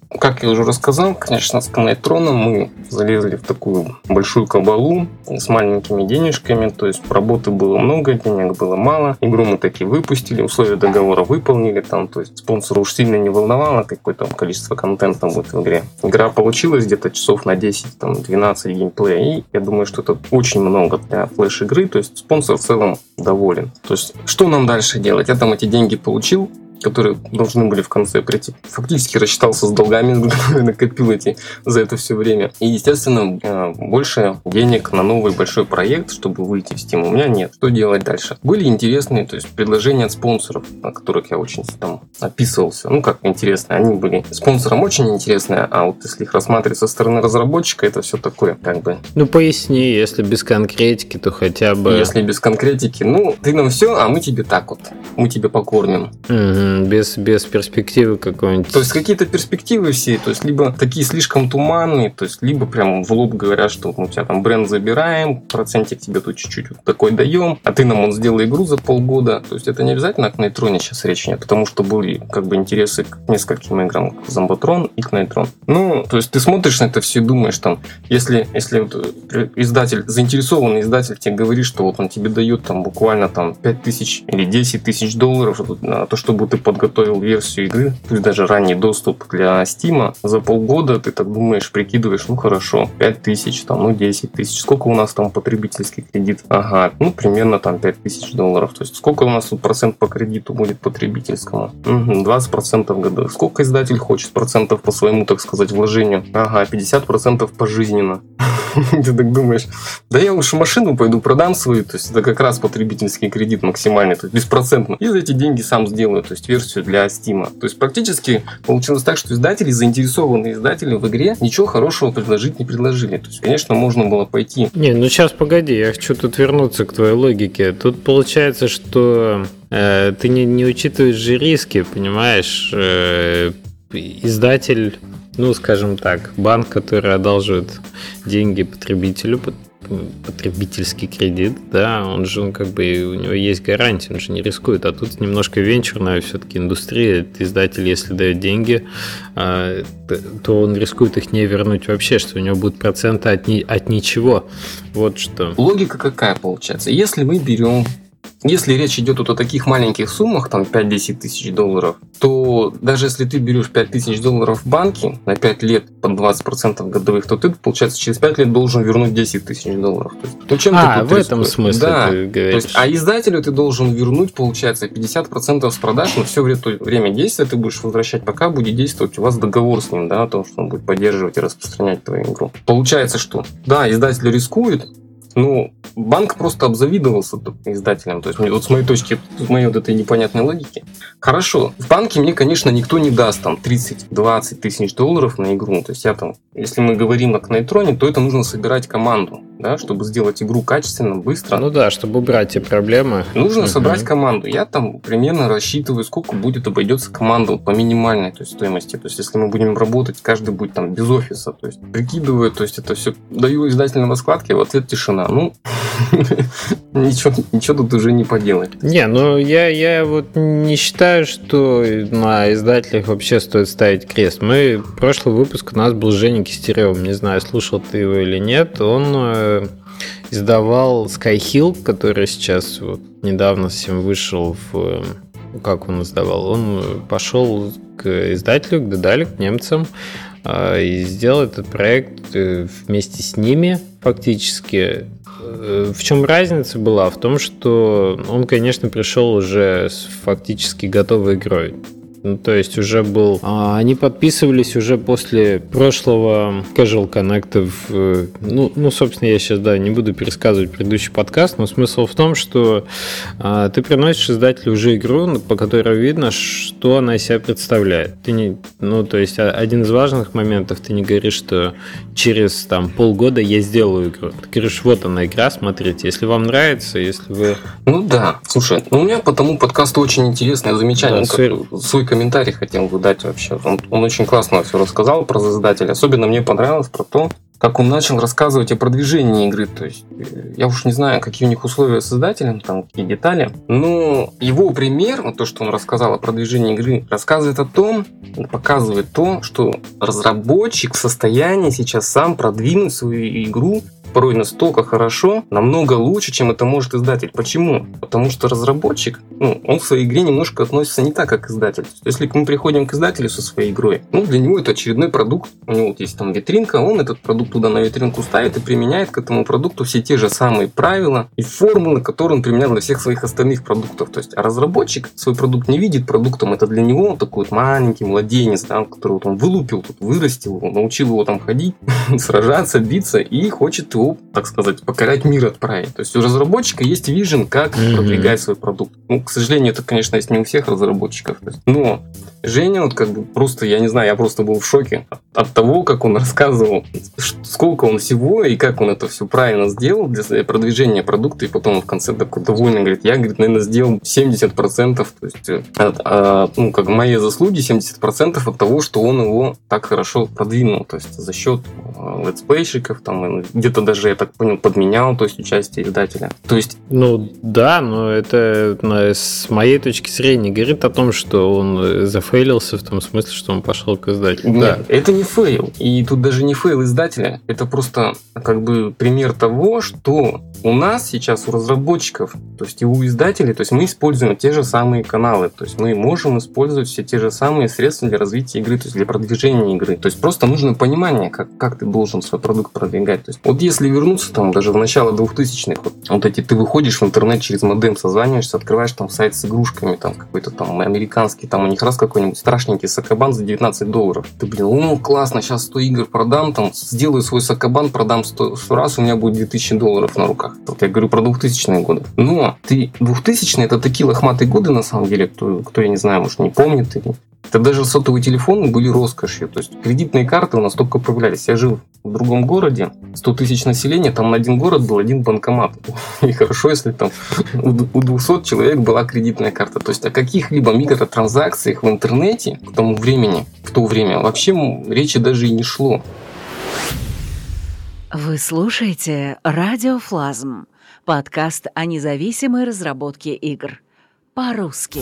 как я уже рассказал, конечно, с Канайтроном мы залезли в такую большую кабалу с маленькими денежками, то есть работы было много, денег было мало. Игру мы таки выпустили, условия договора выполнили, там, то есть спонсора уж сильно не волновало, какое там количество контента будет в игре. Игра получилась где-то часов на 10, там, 12 геймплея, и я думаю, что это очень много для флеш-игры, то есть спонсор в целом доволен. То есть, что нам дальше делать? Я там эти деньги получил, которые должны были в конце прийти. Фактически рассчитался с долгами, которые накопил эти за это все время. И, естественно, э, больше денег на новый большой проект, чтобы выйти в Steam, у меня нет. Что делать дальше? Были интересные, то есть предложения от спонсоров, о которых я очень там описывался. Ну, как интересные. Они были спонсором очень интересные, а вот если их рассматривать со стороны разработчика, это все такое, как бы. Ну, поясни, если без конкретики, то хотя бы... Если без конкретики, ну, ты нам все, а мы тебе так вот. Мы тебе покормим. Угу, без, без перспективы какой-нибудь. То есть какие-то перспективы все, то есть либо такие слишком туманные, то есть либо прям в лоб говорят, что мы у тебя там бренд забираем, процентик тебе тут чуть-чуть вот такой даем, а ты нам он сделай игру за полгода. То есть это не обязательно к Нейтроне сейчас речь нет, потому что были как бы интересы к нескольким играм, к Зомбатрон и к Нейтрон. Ну, то есть ты смотришь на это все и думаешь там, если, если вот э, издатель, заинтересованный издатель тебе говорит, что вот он тебе дает там буквально там 5 тысяч или 10 тысяч долларов на то, чтобы ты подготовил версию игры, пусть даже ранний доступ для Steam, за полгода ты так думаешь, прикидываешь, ну хорошо, 5 тысяч, там, ну 10 тысяч, сколько у нас там потребительский кредит? Ага, ну примерно там 5 тысяч долларов, то есть сколько у нас тут процент по кредиту будет потребительскому? Угу, 20 процентов году. Сколько издатель хочет процентов по своему, так сказать, вложению? Ага, 50 процентов пожизненно. Ты так думаешь, да я лучше машину пойду продам свою, то есть это как раз потребительский кредит максимальный, то есть беспроцентно. И за эти деньги сам сделаю, то есть версию для Steam. То есть практически получилось так, что издатели, заинтересованные издатели в игре, ничего хорошего предложить не предложили. То есть, конечно, можно было пойти. Не, ну сейчас погоди, я хочу тут вернуться к твоей логике. Тут получается, что э, ты не, не учитываешь же риски, понимаешь? Э, издатель ну, скажем так, банк, который одалживает деньги потребителю, потребительский кредит, да, он же, он как бы, у него есть гарантия, он же не рискует, а тут немножко венчурная все-таки индустрия, издатель, если дает деньги, а, то он рискует их не вернуть вообще, что у него будут проценты от, ни, от ничего, вот что. Логика какая получается? Если мы берем если речь идет вот о таких маленьких суммах, там 5-10 тысяч долларов, то даже если ты берешь 5 тысяч долларов в банке на 5 лет под 20% годовых, то ты, получается, через 5 лет должен вернуть 10 тысяч долларов. То есть, ну, чем а, в этом смысле да. ты говоришь. То есть, а издателю ты должен вернуть, получается, 50% с продаж, но все время действия ты будешь возвращать, пока будет действовать у вас договор с ним, да, о том, что он будет поддерживать и распространять твою игру. Получается, что, да, издатель рискует, ну, банк просто обзавидовался издателям. То есть, вот с моей точки, с моей вот этой непонятной логики. Хорошо, в банке мне, конечно, никто не даст там 30-20 тысяч долларов на игру. То есть, я там, если мы говорим о Кнайтроне, то это нужно собирать команду да, чтобы сделать игру качественно, быстро. Ну да, чтобы убрать эти проблемы. Нужно угу. собрать команду. Я там примерно рассчитываю, сколько будет обойдется команда по минимальной то есть, стоимости. То есть, если мы будем работать, каждый будет там без офиса. То есть, прикидываю, то есть, это все даю издательной раскладке, в ответ тишина. Ну, ничего, ничего тут уже не поделать. Не, ну я, я вот не считаю, что на издателях вообще стоит ставить крест. Мы, прошлый выпуск у нас был Женя Кистерев, не знаю, слушал ты его или нет, он э, издавал Skyhill, который сейчас вот недавно всем вышел в... Как он издавал? Он пошел к издателю, к Дедале, к немцам, э, и сделал этот проект э, вместе с ними фактически. В чем разница была? В том, что он, конечно, пришел уже с фактически готовой игрой. Ну, то есть уже был... А, они подписывались уже после прошлого Casual Connect. В, ну, ну, собственно, я сейчас, да, не буду пересказывать предыдущий подкаст, но смысл в том, что а, ты приносишь издателю уже игру, по которой видно, что она из себя представляет. Ты не... Ну, то есть один из важных моментов, ты не говоришь, что через там полгода я сделаю игру. Ты говоришь, вот она игра, смотрите, если вам нравится, если вы... Ну да, слушай, ну, у меня по тому подкасту очень интересное замечание. Да, ну, как, свой комментарий хотел бы дать вообще. Он, он очень классно все рассказал про создателя. Особенно мне понравилось про то, как он начал рассказывать о продвижении игры. То есть, э, я уж не знаю, какие у них условия создателям, там, какие детали. Но его пример, вот то, что он рассказал о продвижении игры, рассказывает о том, показывает то, что разработчик в состоянии сейчас сам продвинуть свою игру порой настолько хорошо, намного лучше, чем это может издатель. Почему? Потому что разработчик, ну, он в своей игре немножко относится не так, как издатель. Если мы приходим к издателю со своей игрой, ну, для него это очередной продукт, у него вот есть там витринка, он этот продукт туда на витринку ставит и применяет к этому продукту все те же самые правила и формулы, которые он применял для всех своих остальных продуктов. То есть, а разработчик свой продукт не видит продуктом, это для него он такой вот маленький младенец, да, который вот он вылупил, тут вырастил научил его там ходить, сражаться, биться и хочет его, так сказать, покорять мир отправить. То есть у разработчика есть вижен, как mm-hmm. продвигать свой продукт. Ну, к сожалению, это, конечно, есть не у всех разработчиков. Но Женя, вот как бы просто, я не знаю, я просто был в шоке от, от того, как он рассказывал, сколько он всего и как он это все правильно сделал для продвижения продукта, и потом в конце такой довольный, говорит, я, говорит, наверное, сделал 70%, то есть, э, от, от, ну, как мои заслуги 70% от того, что он его так хорошо продвинул, то есть за счет э, летсплейщиков, там, где-то даже, я так понял, подменял, то есть участие издателя. То есть... Ну, да, но это с моей точки зрения говорит о том, что он э, зафейлил зафейлился в том смысле, что он пошел к издателю. Нет, да. это не fail. И тут даже не fail издателя. Это просто как бы пример того, что у нас сейчас, у разработчиков, то есть и у издателей, то есть мы используем те же самые каналы. То есть мы можем использовать все те же самые средства для развития игры, то есть для продвижения игры. То есть просто нужно понимание, как, как ты должен свой продукт продвигать. То есть вот если вернуться там даже в начало 2000-х, вот, вот эти ты выходишь в интернет через модем, созваниваешься, открываешь там сайт с игрушками, там какой-то там американский, там у них раз какой-нибудь какой-нибудь страшненький сокобан за 19 долларов. Ты, блин, ну классно, сейчас 100 игр продам, там, сделаю свой сакабан, продам 100, 100 раз, у меня будет 2000 долларов на руках. Вот я говорю про 2000-е годы. Но ты 2000-е это такие лохматые годы, на самом деле, кто, кто я не знаю, может, не помнит или это даже сотовые телефоны были роскошью. То есть кредитные карты у нас только появлялись. Я жил в другом городе, 100 тысяч населения, там на один город был один банкомат. И хорошо, если там у 200 человек была кредитная карта. То есть о каких-либо микротранзакциях в интернете к тому времени, в то время вообще речи даже и не шло. Вы слушаете «Радиофлазм» – подкаст о независимой разработке игр. По-русски.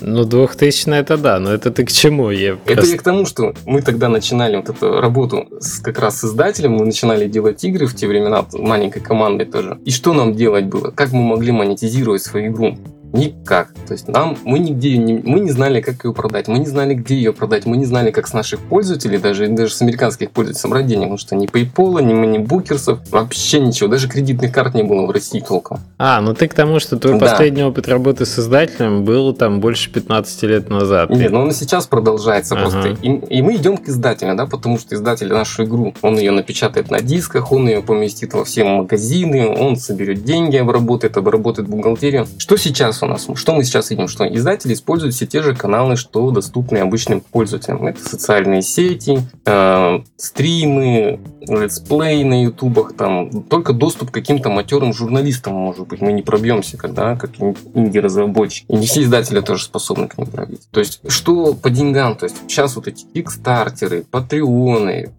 Ну, 2000 это да, но это ты к чему? Я это просто... я к тому, что мы тогда начинали вот эту работу с, как раз с издателем, мы начинали делать игры в те времена, маленькой командой тоже. И что нам делать было? Как мы могли монетизировать свою игру? Никак. То есть нам мы нигде не, мы не знали, как ее продать, мы не знали, где ее продать, мы не знали, как с наших пользователей, даже, даже с американских пользователей денег, потому что ни PayPal, ни Moneybookers ов, вообще ничего, даже кредитных карт не было в России толком. А, ну ты к тому, что твой да. последний опыт работы с издателем был там больше 15 лет назад. Нет, но он и сейчас продолжается ага. просто. И, и мы идем к издателю, да, потому что издатель нашу игру, он ее напечатает на дисках, он ее поместит во все магазины, он соберет деньги, обработает, обработает бухгалтерию. Что сейчас у нас, что мы сейчас видим, что издатели используют все те же каналы, что доступны обычным пользователям. Это социальные сети, э, стримы, let's play на ютубах, там только доступ к каким-то матерым журналистам, может быть, мы не пробьемся, когда как инди-разработчики. И не все издатели тоже способны к ним пробить. То есть, что по деньгам, то есть сейчас вот эти кикстартеры, патреоны,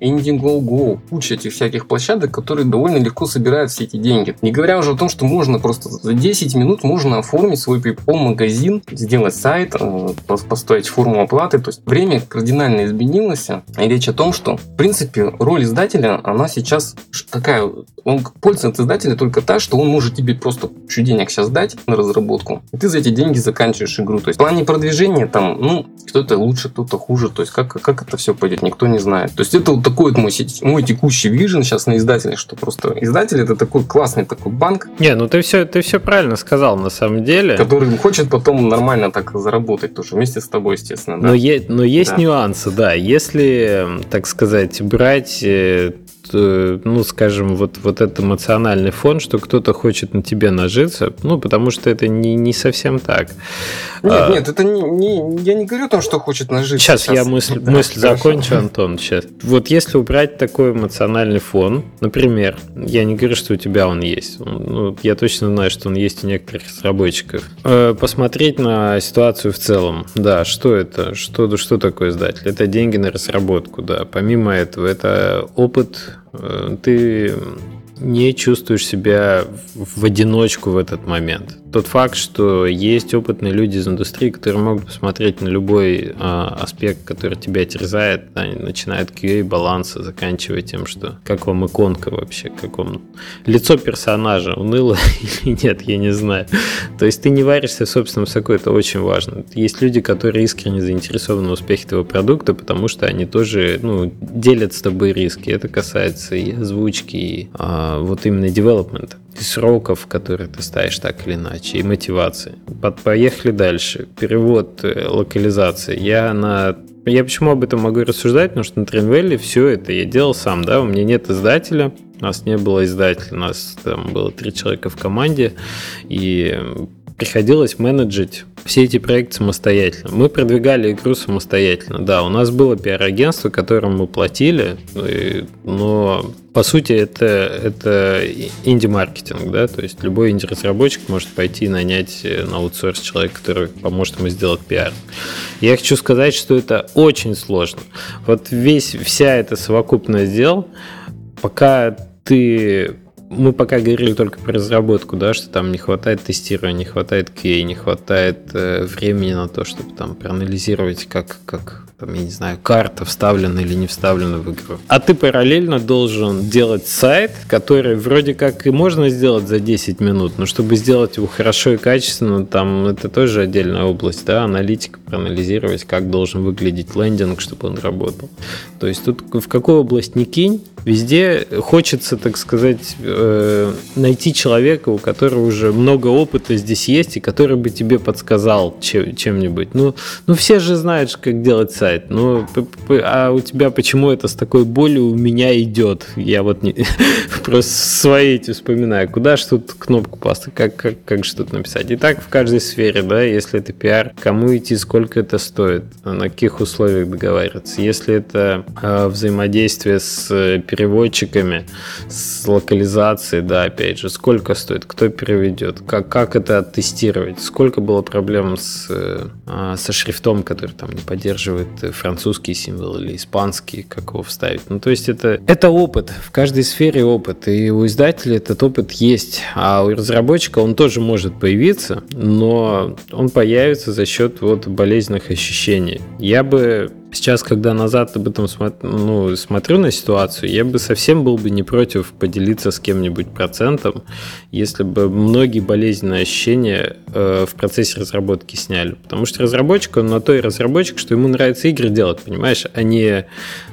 Indiegogo, куча этих всяких площадок, которые довольно легко собирают все эти деньги. Не говоря уже о том, что можно просто за 10 минут можно оформить свой PayPal магазин, сделать сайт, э, поставить форму оплаты. То есть время кардинально изменилось. И речь о том, что в принципе роль издателя, она сейчас такая, он пользуется от издателя только та, что он может тебе просто чуть денег сейчас дать на разработку, и ты за эти деньги заканчиваешь игру. То есть в плане продвижения там, ну, кто-то лучше, кто-то хуже. То есть как, как это все пойдет, никто не знает. То есть это вот такой вот мой, мой текущий вижен сейчас на издателе, что просто издатель это такой классный такой банк. Не, ну ты все, ты все правильно сказал на самом деле. Который хочет потом нормально так заработать тоже вместе с тобой, естественно. Да? Но, е- но есть да. нюансы, да. Если, так сказать, брать Э, ну, скажем, вот, вот этот эмоциональный фон, что кто-то хочет на тебе нажиться, ну, потому что это не, не совсем так. Нет, а, нет, это не, не, я не говорю о том, что хочет нажиться. Сейчас, сейчас. я мысль, да, мысль закончу, Антон, сейчас. Вот если убрать такой эмоциональный фон, например, я не говорю, что у тебя он есть, ну, я точно знаю, что он есть у некоторых разработчиков, э, посмотреть на ситуацию в целом, да, что это, что, что такое издатель? Это деньги на разработку, да, помимо этого, это опыт Э, ты не чувствуешь себя в одиночку в этот момент. Тот факт, что есть опытные люди из индустрии, которые могут посмотреть на любой а, аспект, который тебя терзает, они начинают QA баланса, заканчивая тем, что как вам иконка вообще, как вам лицо персонажа, уныло или нет, я не знаю. То есть ты не варишься в собственном соку, это очень важно. Есть люди, которые искренне заинтересованы в успехе твоего продукта, потому что они тоже ну, делят с тобой риски. Это касается и озвучки, и а, вот именно девелопмента сроков, которые ты ставишь так или иначе, и мотивации. Под, поехали дальше. Перевод, э, локализация. Я на я почему об этом могу рассуждать? Потому что на Тренвелле все это я делал сам, да, у меня нет издателя, у нас не было издателя, у нас там было три человека в команде, и приходилось менеджить все эти проекты самостоятельно. Мы продвигали игру самостоятельно. Да, у нас было пиар-агентство, которому мы платили, но по сути это, это инди-маркетинг, да, то есть любой инди-разработчик может пойти и нанять на аутсорс человека, который поможет ему сделать пиар. Я хочу сказать, что это очень сложно. Вот весь, вся эта совокупность дел, пока ты мы пока говорили только про разработку, да, что там не хватает тестирования, не хватает QA, не хватает э, времени на то, чтобы там проанализировать, как, как там, я не знаю, карта вставлена или не вставлена в игру. А ты параллельно должен делать сайт, который вроде как и можно сделать за 10 минут, но чтобы сделать его хорошо и качественно, там это тоже отдельная область, да, аналитика, проанализировать, как должен выглядеть лендинг, чтобы он работал. То есть тут в какую область не кинь, везде хочется, так сказать, э, найти человека, у которого уже много опыта здесь есть, и который бы тебе подсказал чем-нибудь. Ну, ну все же знают, как делать сайт сайт. Ну, а у тебя почему это с такой болью у меня идет? Я вот не, просто свои эти вспоминаю. Куда же тут кнопку поставить? Как, как, как же тут написать? И так в каждой сфере, да, если это пиар, кому идти, сколько это стоит, на каких условиях договариваться. Если это э, взаимодействие с переводчиками, с локализацией, да, опять же, сколько стоит, кто переведет, как, как это оттестировать, сколько было проблем с, э, со шрифтом, который там не поддерживает французский символ или испанский, как его вставить. Ну, то есть это, это опыт, в каждой сфере опыт, и у издателя этот опыт есть, а у разработчика он тоже может появиться, но он появится за счет вот болезненных ощущений. Я бы Сейчас, когда назад об этом ну, смотрю на ситуацию, я бы совсем был бы не против поделиться с кем-нибудь процентом, если бы многие болезненные ощущения э, в процессе разработки сняли. Потому что разработчик, он на то и разработчик, что ему нравится игры делать, понимаешь, а не, э,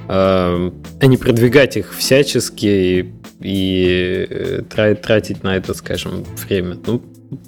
а не продвигать их всячески и, и э, тратить на это, скажем, время. Ну,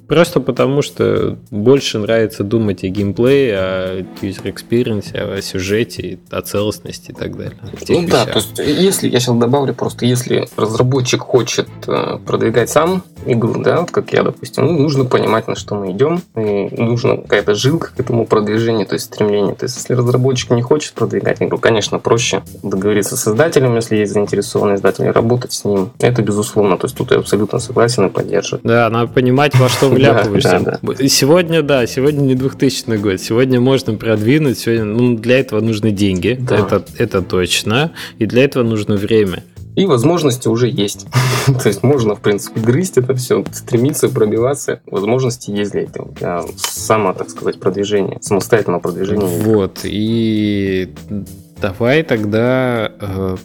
Просто потому, что больше нравится думать о геймплее, о user experience, о сюжете, о целостности и так далее. Ну да, то есть если, я сейчас добавлю просто, если разработчик хочет э, продвигать сам игру, да, вот как я, допустим, ну, нужно понимать, на что мы идем, и нужна какая-то жилка к этому продвижению, то есть стремление. То есть если разработчик не хочет продвигать игру, конечно, проще договориться с издателем, если есть заинтересованный издатель, работать с ним. Это безусловно, то есть тут я абсолютно согласен и поддерживаю. Да, надо понимать, во что вляпываешься. Да, да. Сегодня, да, сегодня не 2000 год. Сегодня можно продвинуть. Сегодня, ну, для этого нужны деньги. Да. Это, это точно. И для этого нужно время. И возможности уже есть. То есть можно, в принципе, грызть это все, стремиться, пробиваться. Возможности есть для этого. Для само, так сказать, продвижение, самостоятельного продвижения. Вот. И давай тогда э,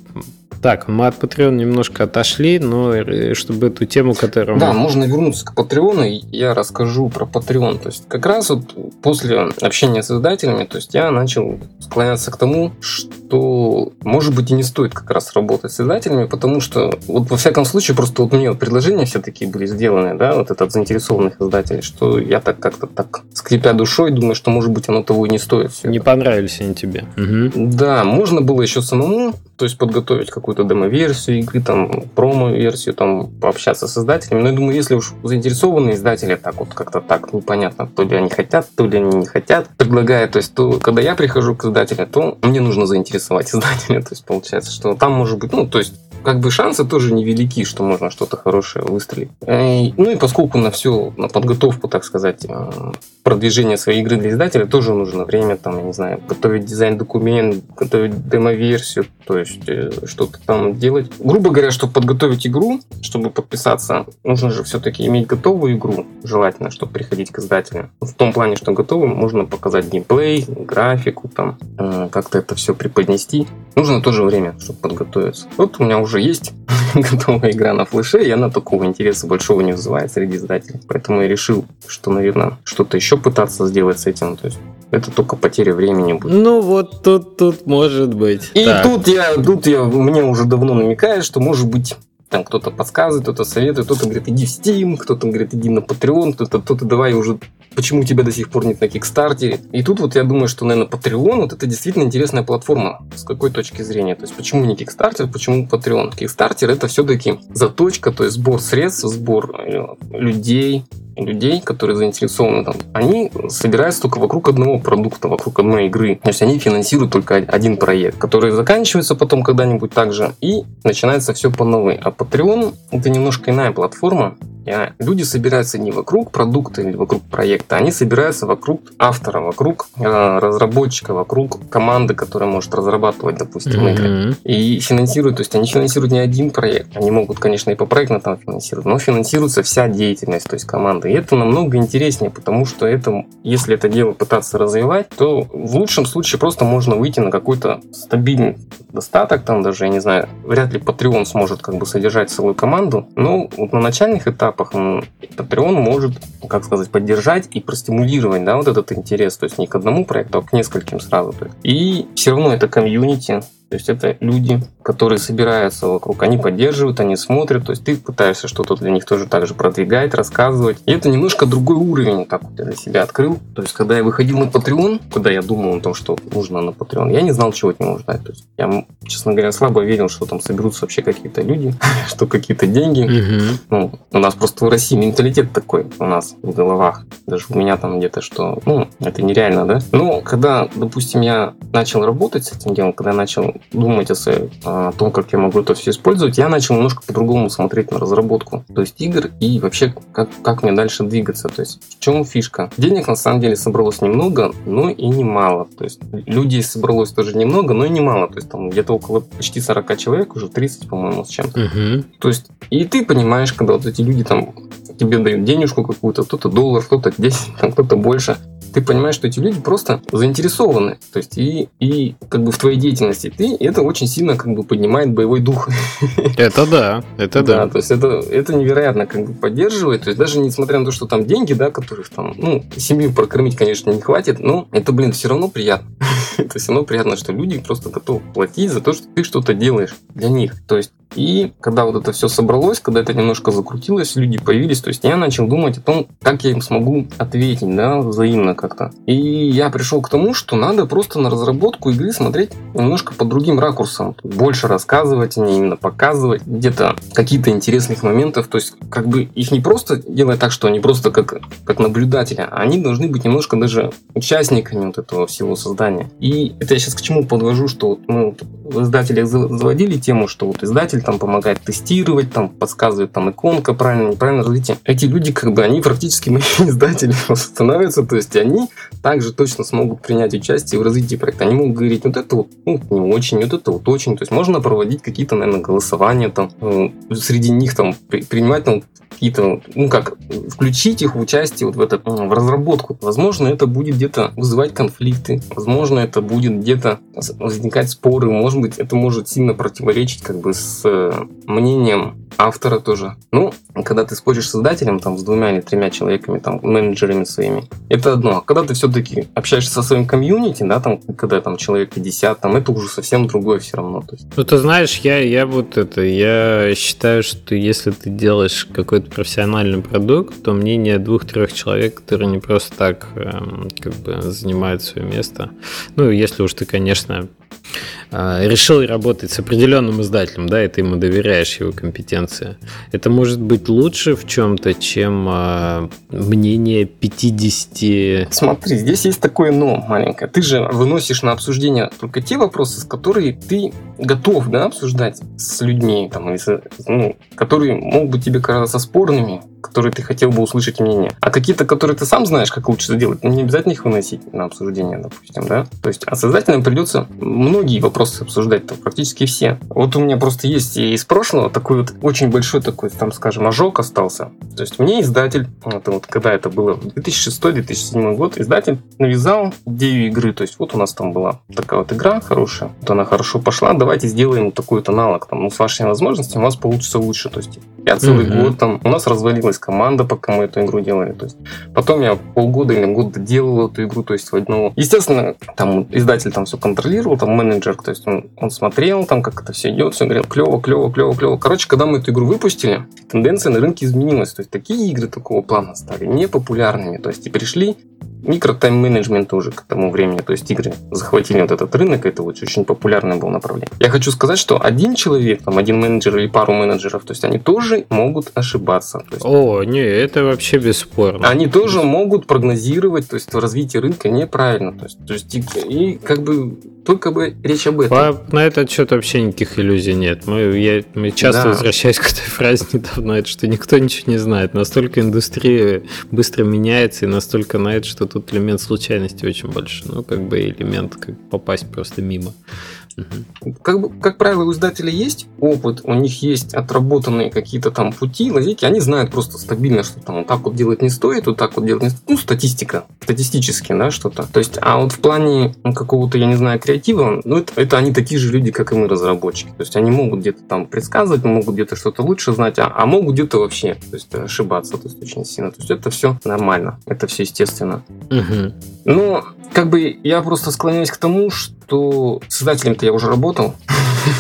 так, мы от Patreon немножко отошли, но э, чтобы эту тему, которую... Да, можно вернуться к Patreon, и я расскажу про Patreon. То есть как раз вот после общения с издателями, то есть я начал склоняться к тому, что может быть и не стоит как раз работать с издателями, потому что вот во всяком случае просто вот мне предложения все такие были сделаны, да, вот это от заинтересованных издателей, что я так как-то так скрипя душой думаю, что может быть оно того и не стоит. Не это. понравились они тебе. Угу. Да, можно было еще самому, то есть подготовить какую какую-то демо-версию игры, там, промо-версию, там, пообщаться с издателями. Но я думаю, если уж заинтересованные издатели так вот как-то так непонятно, то ли они хотят, то ли они не хотят, предлагают, то есть, то, когда я прихожу к издателю, то мне нужно заинтересовать издателя, то есть, получается, что там может быть, ну, то есть, как бы шансы тоже невелики, что можно что-то хорошее выстрелить. Ну и поскольку на все, на подготовку, так сказать, э, продвижение своей игры для издателя тоже нужно время, там, я не знаю, готовить дизайн-документ, готовить демо-версию, то есть э, что-то там делать. Грубо говоря, чтобы подготовить игру, чтобы подписаться, нужно же все-таки иметь готовую игру, желательно, чтобы приходить к издателю. В том плане, что готовым можно показать геймплей, графику, там, как-то это все преподнести. Нужно тоже время, чтобы подготовиться. Вот у меня уже есть готовая игра на флеше, и она такого интереса большого не вызывает среди издателей. Поэтому я решил, что, наверное, что-то еще пытаться сделать с этим. То есть это только потеря времени будет. Ну вот тут, тут может быть. И так. тут я, тут я, мне уже давно намекает, что может быть там кто-то подсказывает, кто-то советует, кто-то говорит, иди в Steam, кто-то говорит, иди на Patreon, кто-то, кто-то давай уже, почему тебя до сих пор нет на Кикстартере. И тут вот я думаю, что, наверное, Patreon, вот это действительно интересная платформа. С какой точки зрения? То есть, почему не Кикстартер, почему Patreon? Кикстартер это все-таки заточка, то есть сбор средств, сбор э, людей, людей, которые заинтересованы там, они собираются только вокруг одного продукта, вокруг одной игры. То есть они финансируют только один проект, который заканчивается потом когда-нибудь также, и начинается все по новой. А Patreon это немножко иная платформа, а люди собираются не вокруг продукта или вокруг проекта, они собираются вокруг автора, вокруг э, разработчика, вокруг команды, которая может разрабатывать, допустим, mm-hmm. игры. И финансируют, то есть они финансируют не один проект, они могут, конечно, и по проектам там финансировать, но финансируется вся деятельность, то есть команды. И это намного интереснее, потому что это, если это дело пытаться развивать, то в лучшем случае просто можно выйти на какой-то стабильный достаток, там даже, я не знаю, вряд ли Patreon сможет как бы содержать целую команду, но вот на начальных этапах Patreon может, как сказать, поддержать и простимулировать, да, вот этот интерес, то есть не к одному проекту, а к нескольким сразу. И все равно это комьюнити, то есть это люди, которые собираются вокруг, они поддерживают, они смотрят, то есть ты пытаешься что-то для них тоже так же продвигать, рассказывать. И это немножко другой уровень, так вот я для себя открыл. То есть когда я выходил на Patreon, когда я думал о том, что нужно на Patreon, я не знал, чего от него ждать. То есть я, честно говоря, слабо верил, что там соберутся вообще какие-то люди, что какие-то деньги. Ну, у нас просто в России менталитет такой у нас в головах. Даже у меня там где-то, что, ну, это нереально, да? Но когда, допустим, я начал работать с этим делом, когда я начал думать о, о том, как я могу это все использовать, я начал немножко по-другому смотреть на разработку, то есть игр и вообще как, как мне дальше двигаться. То есть в чем фишка? Денег на самом деле собралось немного, но и немало. То есть людей собралось тоже немного, но и немало. То есть там где-то около почти 40 человек, уже 30, по-моему, с чем-то. Угу. То есть и ты понимаешь, когда вот эти люди там тебе дают денежку какую-то, кто-то доллар, кто-то 10, там, кто-то больше ты понимаешь, что эти люди просто заинтересованы, то есть и, и как бы в твоей деятельности. Ты это очень сильно как бы поднимает боевой дух. Это да, это да. Да, то есть это, это невероятно как бы поддерживает, то есть даже несмотря на то, что там деньги, да, которых там, ну, семью прокормить, конечно, не хватит, но это, блин, все равно приятно. это все равно приятно, что люди просто готовы платить за то, что ты что-то делаешь для них. То есть и когда вот это все собралось, когда это немножко закрутилось, люди появились, то есть я начал думать о том, как я им смогу ответить, да, взаимно как-то. И я пришел к тому, что надо просто на разработку игры смотреть немножко по другим ракурсам. Больше рассказывать, не именно показывать где-то какие-то интересных моментов. То есть как бы их не просто делать так, что они просто как, как наблюдатели, а они должны быть немножко даже участниками вот этого всего создания. И это я сейчас к чему подвожу, что вот мы вот в издателях заводили тему, что вот издатель там помогает тестировать, там подсказывает там иконка правильно, неправильно развитие. Эти люди как бы, они практически мои издатели становятся, то есть они также точно смогут принять участие в развитии проекта. Они могут говорить, вот это вот ну, не очень, вот это вот очень. То есть можно проводить какие-то, наверное, голосования там, э, среди них там принимать там какие-то, ну как, включить их в участие вот в, этот, в разработку. Возможно, это будет где-то вызывать конфликты, возможно, это будет где-то возникать споры, может быть, это может сильно противоречить как бы с э, мнением автора тоже. Ну, когда ты споришь с создателем, там, с двумя или тремя человеками, там, менеджерами своими, это одно. А когда ты все-таки общаешься со своим комьюнити, да, там, когда там человек 50, там, это уже совсем другое все равно. То есть. Ну, ты знаешь, я, я вот это, я считаю, что если ты делаешь какой-то профессиональный продукт, то мнение двух-трех человек, которые не просто так, эм, как бы, занимают свое место, ну, если уж ты, конечно, решил работать с определенным издателем, да, и ты ему доверяешь его компетенции, это может быть лучше в чем-то, чем э, мнение 50... Смотри, здесь есть такое но маленькое. Ты же выносишь на обсуждение только те вопросы, с которые ты готов, да, обсуждать с людьми, там, или, ну, которые могут быть тебе казаться спорными, которые ты хотел бы услышать мнение. А какие-то, которые ты сам знаешь, как лучше сделать, ну, не обязательно их выносить на обсуждение, допустим, да? То есть, а создателям придется многие вопросы обсуждать, там, практически все. Вот у меня просто есть из прошлого такой вот очень большой такой, там, скажем, ожог остался. То есть, мне издатель, это вот когда это было, 2006-2007 год, издатель навязал идею игры. То есть, вот у нас там была такая вот игра хорошая, вот она хорошо пошла, давайте сделаем такой-то аналог, там, ну, с вашими возможностями у вас получится лучше. То есть, я целый mm-hmm. год там, у нас развалилась команда, пока мы эту игру делали. То есть, потом я полгода или год делал эту игру, то есть в одну. Естественно, там издатель там все контролировал, там менеджер, то есть он, он смотрел там, как это все идет, все говорил, клево, клево, клево, клево. Короче, когда мы эту игру выпустили, тенденция на рынке изменилась. То есть такие игры такого плана стали непопулярными. То есть и пришли микротайм-менеджмент уже к тому времени, то есть игры захватили вот этот рынок, это вот очень популярное было направление. Я хочу сказать, что один человек, там один менеджер или пару менеджеров, то есть они тоже могут ошибаться. Есть, О, не, это вообще бесспорно. Они тоже могут прогнозировать, то есть развитие рынка неправильно, то есть, то есть и, и как бы только бы речь об этом. По, на этот счет вообще никаких иллюзий нет. Мы, я, мы часто да. возвращаюсь к этой фразе недавно, это что никто ничего не знает. Настолько индустрия быстро меняется, и настолько на это, что тут элемент случайности очень большой. Ну, как бы элемент как попасть просто мимо. Как, бы, как правило, у издателей есть опыт, у них есть отработанные какие-то там пути, лазейки, они знают просто стабильно, что там вот так вот делать не стоит, вот так вот делать не стоит. Ну, статистика, статистически, да, что-то. То есть, а вот в плане какого-то, я не знаю, креатива, ну, это, это они такие же люди, как и мы, разработчики. То есть, они могут где-то там предсказывать, могут где-то что-то лучше знать, а, а могут где-то вообще то есть, ошибаться то есть, очень сильно. То есть, это все нормально, это все естественно. Угу. Но, как бы, я просто склоняюсь к тому, что создателем-то я уже работал.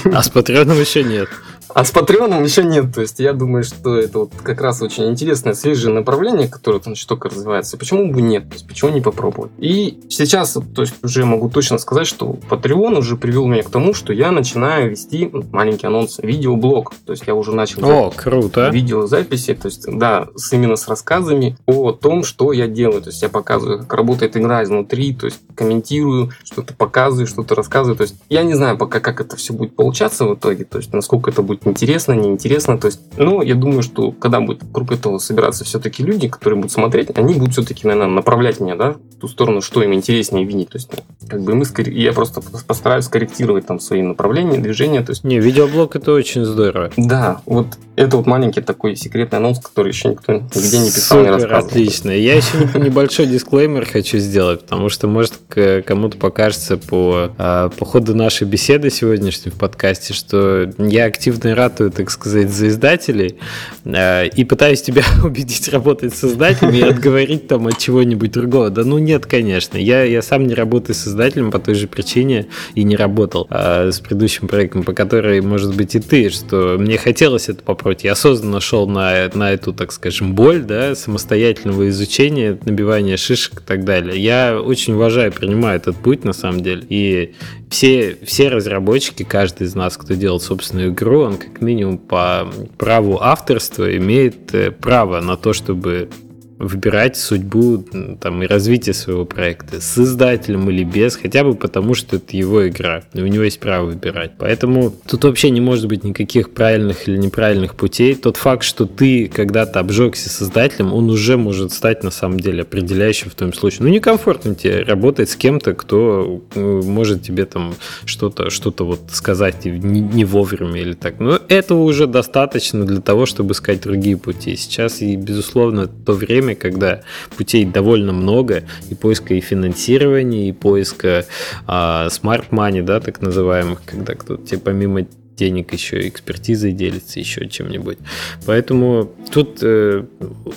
А с Патреоном еще нет. А с Патреоном еще нет. То есть я думаю, что это вот как раз очень интересное, свежее направление, которое там только развивается. Почему бы нет? То есть почему не попробовать? И сейчас, то есть уже могу точно сказать, что Patreon уже привел меня к тому, что я начинаю вести маленький анонс, видеоблог. То есть я уже начал О, круто. видеозаписи, то есть да, с, именно с рассказами о том, что я делаю. То есть я показываю, как работает игра изнутри, то есть комментирую, что-то показываю, что-то рассказываю. То есть я не знаю пока, как это все будет получаться в итоге, то есть насколько это будет интересно, неинтересно. То есть, ну, я думаю, что когда будет вокруг этого собираться все-таки люди, которые будут смотреть, они будут все-таки, наверное, направлять меня, да, в ту сторону, что им интереснее видеть. То есть, ну, как бы мы, я просто постараюсь скорректировать там свои направления, движения. То есть... Не, видеоблог это очень здорово. Да, вот это вот маленький такой секретный анонс, который еще никто нигде не писал, Супер, не рассказывал. отлично. Я еще небольшой дисклеймер хочу сделать, потому что, может, кому-то покажется по, а, по ходу нашей беседы сегодняшней в подкасте, что я активно ратую, так сказать, за издателей а, и пытаюсь тебя убедить работать с издателями и отговорить там от чего-нибудь другого. Да ну нет, конечно. Я, я сам не работаю с издателем по той же причине и не работал а, с предыдущим проектом, по которой, может быть, и ты, что мне хотелось это попробовать. Я осознанно шел на, на эту, так скажем, боль, да, самостоятельного изучения, набивания шишек и так далее. Я очень уважаю, принимаю этот путь, на самом деле. И все, все разработчики, каждый из нас, кто делает собственную игру, он как минимум по праву авторства имеет э, право на то, чтобы выбирать судьбу там, и развитие своего проекта с издателем или без, хотя бы потому, что это его игра, и у него есть право выбирать. Поэтому тут вообще не может быть никаких правильных или неправильных путей. Тот факт, что ты когда-то обжегся с издателем, он уже может стать на самом деле определяющим в том случае. Ну, некомфортно тебе работать с кем-то, кто э, может тебе там что-то что вот сказать не, не вовремя или так. Но этого уже достаточно для того, чтобы искать другие пути. Сейчас и, безусловно, то время, время, когда путей довольно много, и поиска и финансирования, и поиска а, smart money, да, так называемых, когда кто-то тебе помимо денег еще экспертизой делится, еще чем-нибудь. Поэтому Тут э,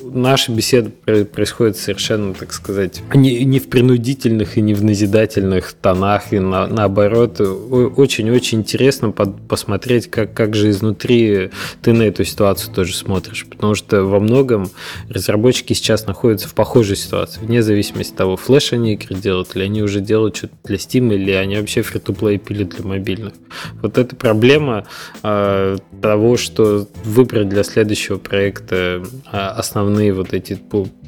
наша беседа происходит совершенно, так сказать, не, не в принудительных и не в назидательных тонах, и на, наоборот, очень-очень интересно под, посмотреть, как, как же изнутри ты на эту ситуацию тоже смотришь, потому что во многом разработчики сейчас находятся в похожей ситуации, вне зависимости от того, флеш они игры делают, или они уже делают что-то для Steam, или они вообще фри-то-плей пилят для мобильных. Вот эта проблема э, того, что выбрать для следующего проекта а, основные вот эти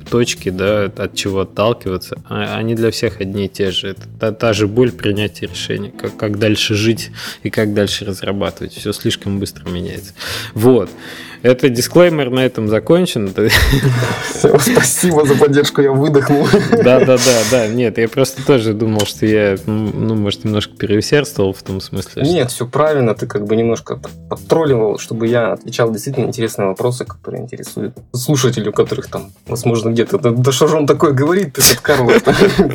точки, да, от чего отталкиваться, а, они для всех одни и те же. Это та, та же боль принятия решения, как, как дальше жить и как дальше разрабатывать. Все слишком быстро меняется. Вот. Это дисклеймер на этом закончен. Спасибо за поддержку, я выдохнул. Да, да, да, да. Нет, я просто тоже думал, что я, ну, может, немножко переусердствовал в том смысле. Нет, все правильно, ты как бы немножко подтролливал, чтобы я отвечал действительно интересные вопросы, которые интересуют слушателей, у которых там, возможно, где-то, да, да что же он такое говорит, этот Карл,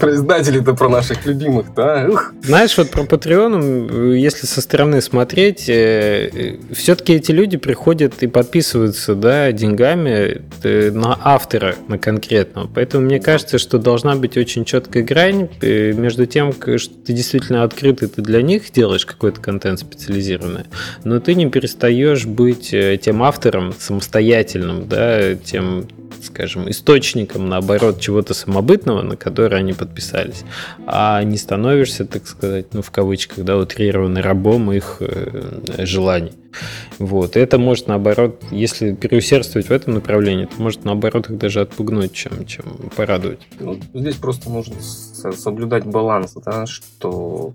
про издателей-то, про наших любимых, да? Знаешь, вот про Patreon, если со стороны смотреть, э, э, все-таки эти люди приходят и подписываются да, деньгами э, на автора, на конкретного. Поэтому мне кажется, что должна быть очень четкая грань между тем, что ты действительно открытый, ты для них делаешь какой-то контент специализированный, но ты не перестаешь быть тем автором самостоятельным, да, тем скажем, источником, наоборот, чего-то самобытного, на который они подписались, а не становишься, так сказать, ну, в кавычках, да, утрированный рабом их э, желаний. Вот. это может, наоборот, если переусердствовать в этом направлении, то может, наоборот, их даже отпугнуть, чем, чем порадовать. Ну, здесь просто нужно соблюдать баланс, да, что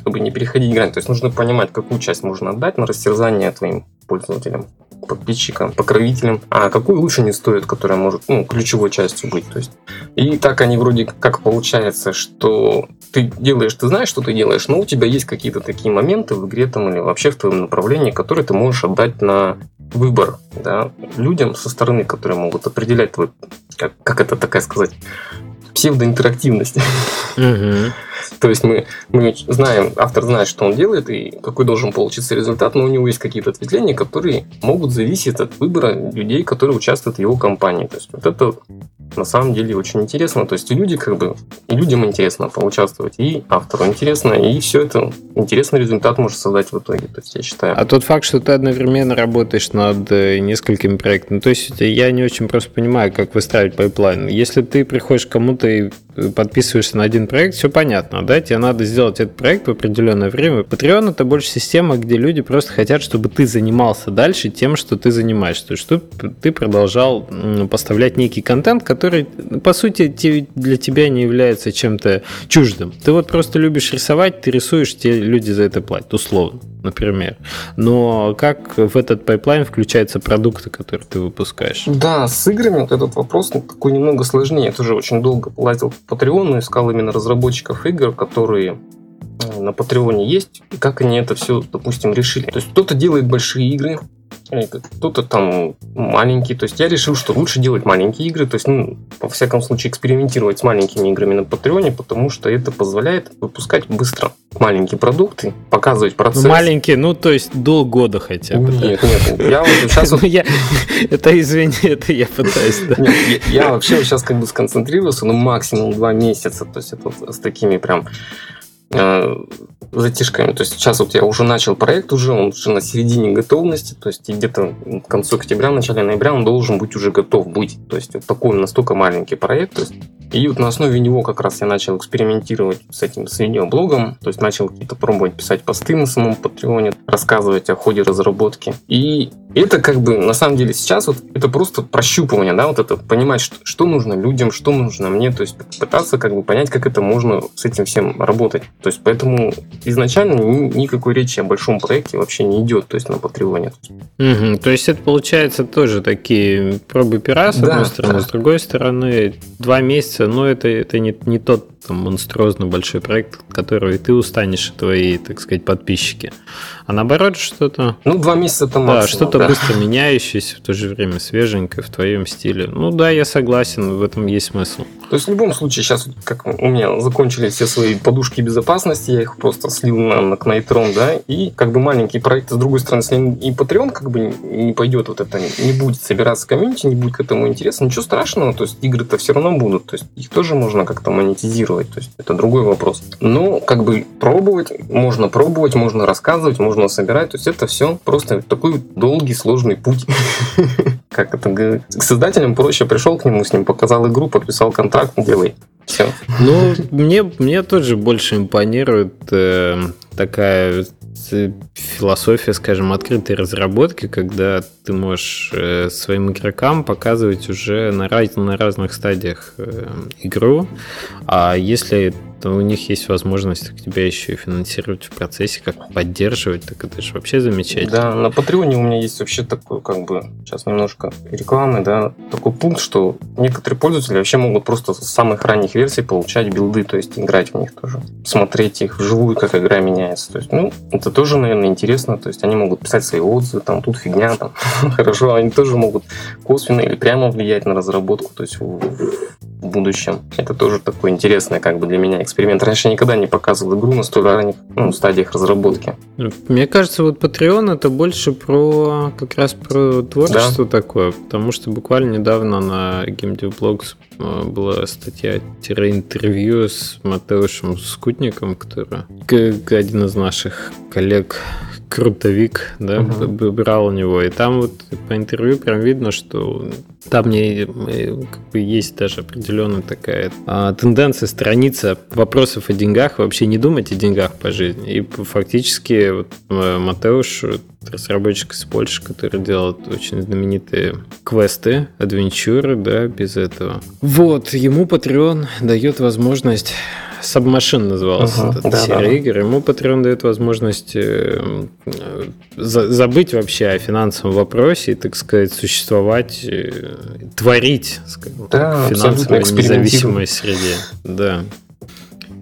чтобы не переходить грань. То есть нужно понимать, какую часть можно отдать на растерзание твоим пользователям подписчикам, покровителям, а какую лучше не стоит, которая может ну, ключевой частью быть. То есть, и так они вроде как получается, что ты делаешь, ты знаешь, что ты делаешь, но у тебя есть какие-то такие моменты в игре там или вообще в твоем направлении, которые ты можешь отдать на выбор да, людям со стороны, которые могут определять твой, как, как это такая сказать, псевдоинтерактивность. Угу. То есть мы, мы знаем, автор знает, что он делает и какой должен получиться результат, но у него есть какие-то ответвления, которые могут зависеть от выбора людей, которые участвуют в его компании. То есть вот это на самом деле очень интересно. То есть люди как бы, и людям интересно поучаствовать, и автору интересно, и все это интересный результат может создать в итоге. То есть я считаю. А тот факт, что ты одновременно работаешь над э, несколькими проектами, то есть я не очень просто понимаю, как выстраивать pipeline. Если ты приходишь к кому-то и подписываешься на один проект, все понятно, да, тебе надо сделать этот проект в определенное время. Patreon это больше система, где люди просто хотят, чтобы ты занимался дальше тем, что ты занимаешься, то есть чтобы ты продолжал поставлять некий контент, который, по сути, для тебя не является чем-то чуждым. Ты вот просто любишь рисовать, ты рисуешь, тебе люди за это платят, условно например. Но как в этот pipeline включаются продукты, которые ты выпускаешь? Да, с играми вот этот вопрос ну, такой немного сложнее. Я тоже очень долго лазил по и искал именно разработчиков игр, которые э, на Патреоне есть, и как они это все, допустим, решили. То есть кто-то делает большие игры, кто-то там маленький. То есть я решил, что лучше делать маленькие игры, то есть, ну, во всяком случае, экспериментировать с маленькими играми на Патреоне, потому что это позволяет выпускать быстро маленькие продукты, показывать ну, процесс. Ну, маленькие, ну, то есть до года хотя бы. Нет, нет, я вот сейчас... Это, извини, это я пытаюсь. Я вообще сейчас как бы сконцентрировался, ну, максимум два месяца, то есть это с такими прям э, затишками. То есть сейчас вот я уже начал проект, уже он уже на середине готовности, то есть где-то к концу октября, начале ноября он должен быть уже готов быть. То есть вот такой настолько маленький проект. То есть, и вот на основе него как раз я начал экспериментировать с этим с видеоблогом, то есть начал какие-то пробовать писать посты на самом Патреоне, рассказывать о ходе разработки. И это как бы на самом деле сейчас вот это просто прощупывание, да, вот это понимать, что, что нужно людям, что нужно мне, то есть пытаться как бы понять, как это можно с этим всем работать. То есть поэтому изначально ни, никакой речи о большом проекте вообще не идет, то есть на Патреоне. Угу, то есть это получается тоже такие пробы пера, с да, одной стороны, да. с другой стороны, два месяца, но это, это не, не тот там, монструозно большой проект, от которого и ты устанешь, и твои, так сказать, подписчики. А наоборот, что-то... Ну, два месяца там Да, что-то да. быстро меняющееся, в то же время свеженькое, в твоем стиле. Ну да, я согласен, в этом есть смысл. То есть в любом случае сейчас, как у меня закончились все свои подушки безопасности, я их просто слил на, на Knightrон, да, и как бы маленький проект, с другой стороны, если и Patreon как бы не пойдет вот это, не будет собираться комьюнити, не будет к этому интересно, ничего страшного, то есть игры-то все равно будут, то есть их тоже можно как-то монетизировать, то есть это другой вопрос. Но как бы пробовать, можно пробовать, можно рассказывать, можно собирать, то есть это все просто такой долгий, сложный путь. Как это говорить? К создателям проще пришел к нему, с ним показал игру, подписал контракт, делай. Все. Ну, мне, мне тоже больше импонирует э, такая философия, скажем, открытой разработки, когда ты можешь э, своим игрокам показывать уже на, раз, на разных стадиях э, игру, а если то у них есть возможность тебя еще и финансировать в процессе, как поддерживать, так это же вообще замечательно. Да, на Патреоне у меня есть вообще такой, как бы, сейчас немножко рекламы, да, такой пункт, что некоторые пользователи вообще могут просто с самых ранних версий получать билды, то есть играть в них тоже, смотреть их вживую, как игра меняется. То есть, ну, это тоже, наверное, интересно, то есть они могут писать свои отзывы, там, тут фигня, там, хорошо, они тоже могут косвенно или прямо влиять на разработку, то есть в, будущем. Это тоже такой интересный, как бы, для меня эксперимент. Раньше я никогда не показывал игру на столь ранних ну, стадиях разработки. Мне кажется, вот Patreon это больше про как раз про творчество да. такое, потому что буквально недавно на GameDevBlogs э, была статья-интервью с Матеушем Скутником, который один из наших коллег крутовик, да, угу. брал у него. И там вот по интервью прям видно, что там мне э, как бы есть даже определенная такая а, тенденция страница вопросов о деньгах, вообще не думать о деньгах по жизни. И фактически вот э, Матеуш, разработчик из Польши, который делает очень знаменитые квесты, адвенчуры, да, без этого. Вот, ему Patreon дает возможность Submachine назывался uh-huh, этот да, серия да. игр. Ему Patreon дает возможность э, забыть вообще о финансовом вопросе и, так сказать, существовать, э, творить скажем, да, в финансово независимой среде. Да.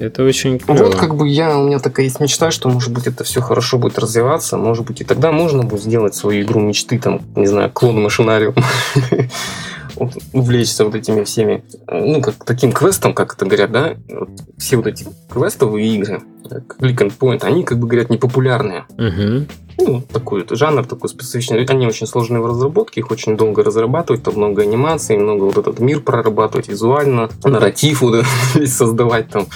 Это очень клево. Вот как бы я, у меня такая есть мечта, что может быть это все хорошо будет развиваться, может быть и тогда можно будет сделать свою игру мечты, там, не знаю, клон машинариум. увлечься вот этими всеми, ну, как таким квестом, как это говорят, да, вот все вот эти квестовые игры, как Click and Point, они, как бы говорят, непопулярные. Угу. Ну, такой это жанр, такой специфичный. Они очень сложные в разработке, их очень долго разрабатывать, там много анимаций, много вот этот мир прорабатывать визуально, нарратив вот создавать там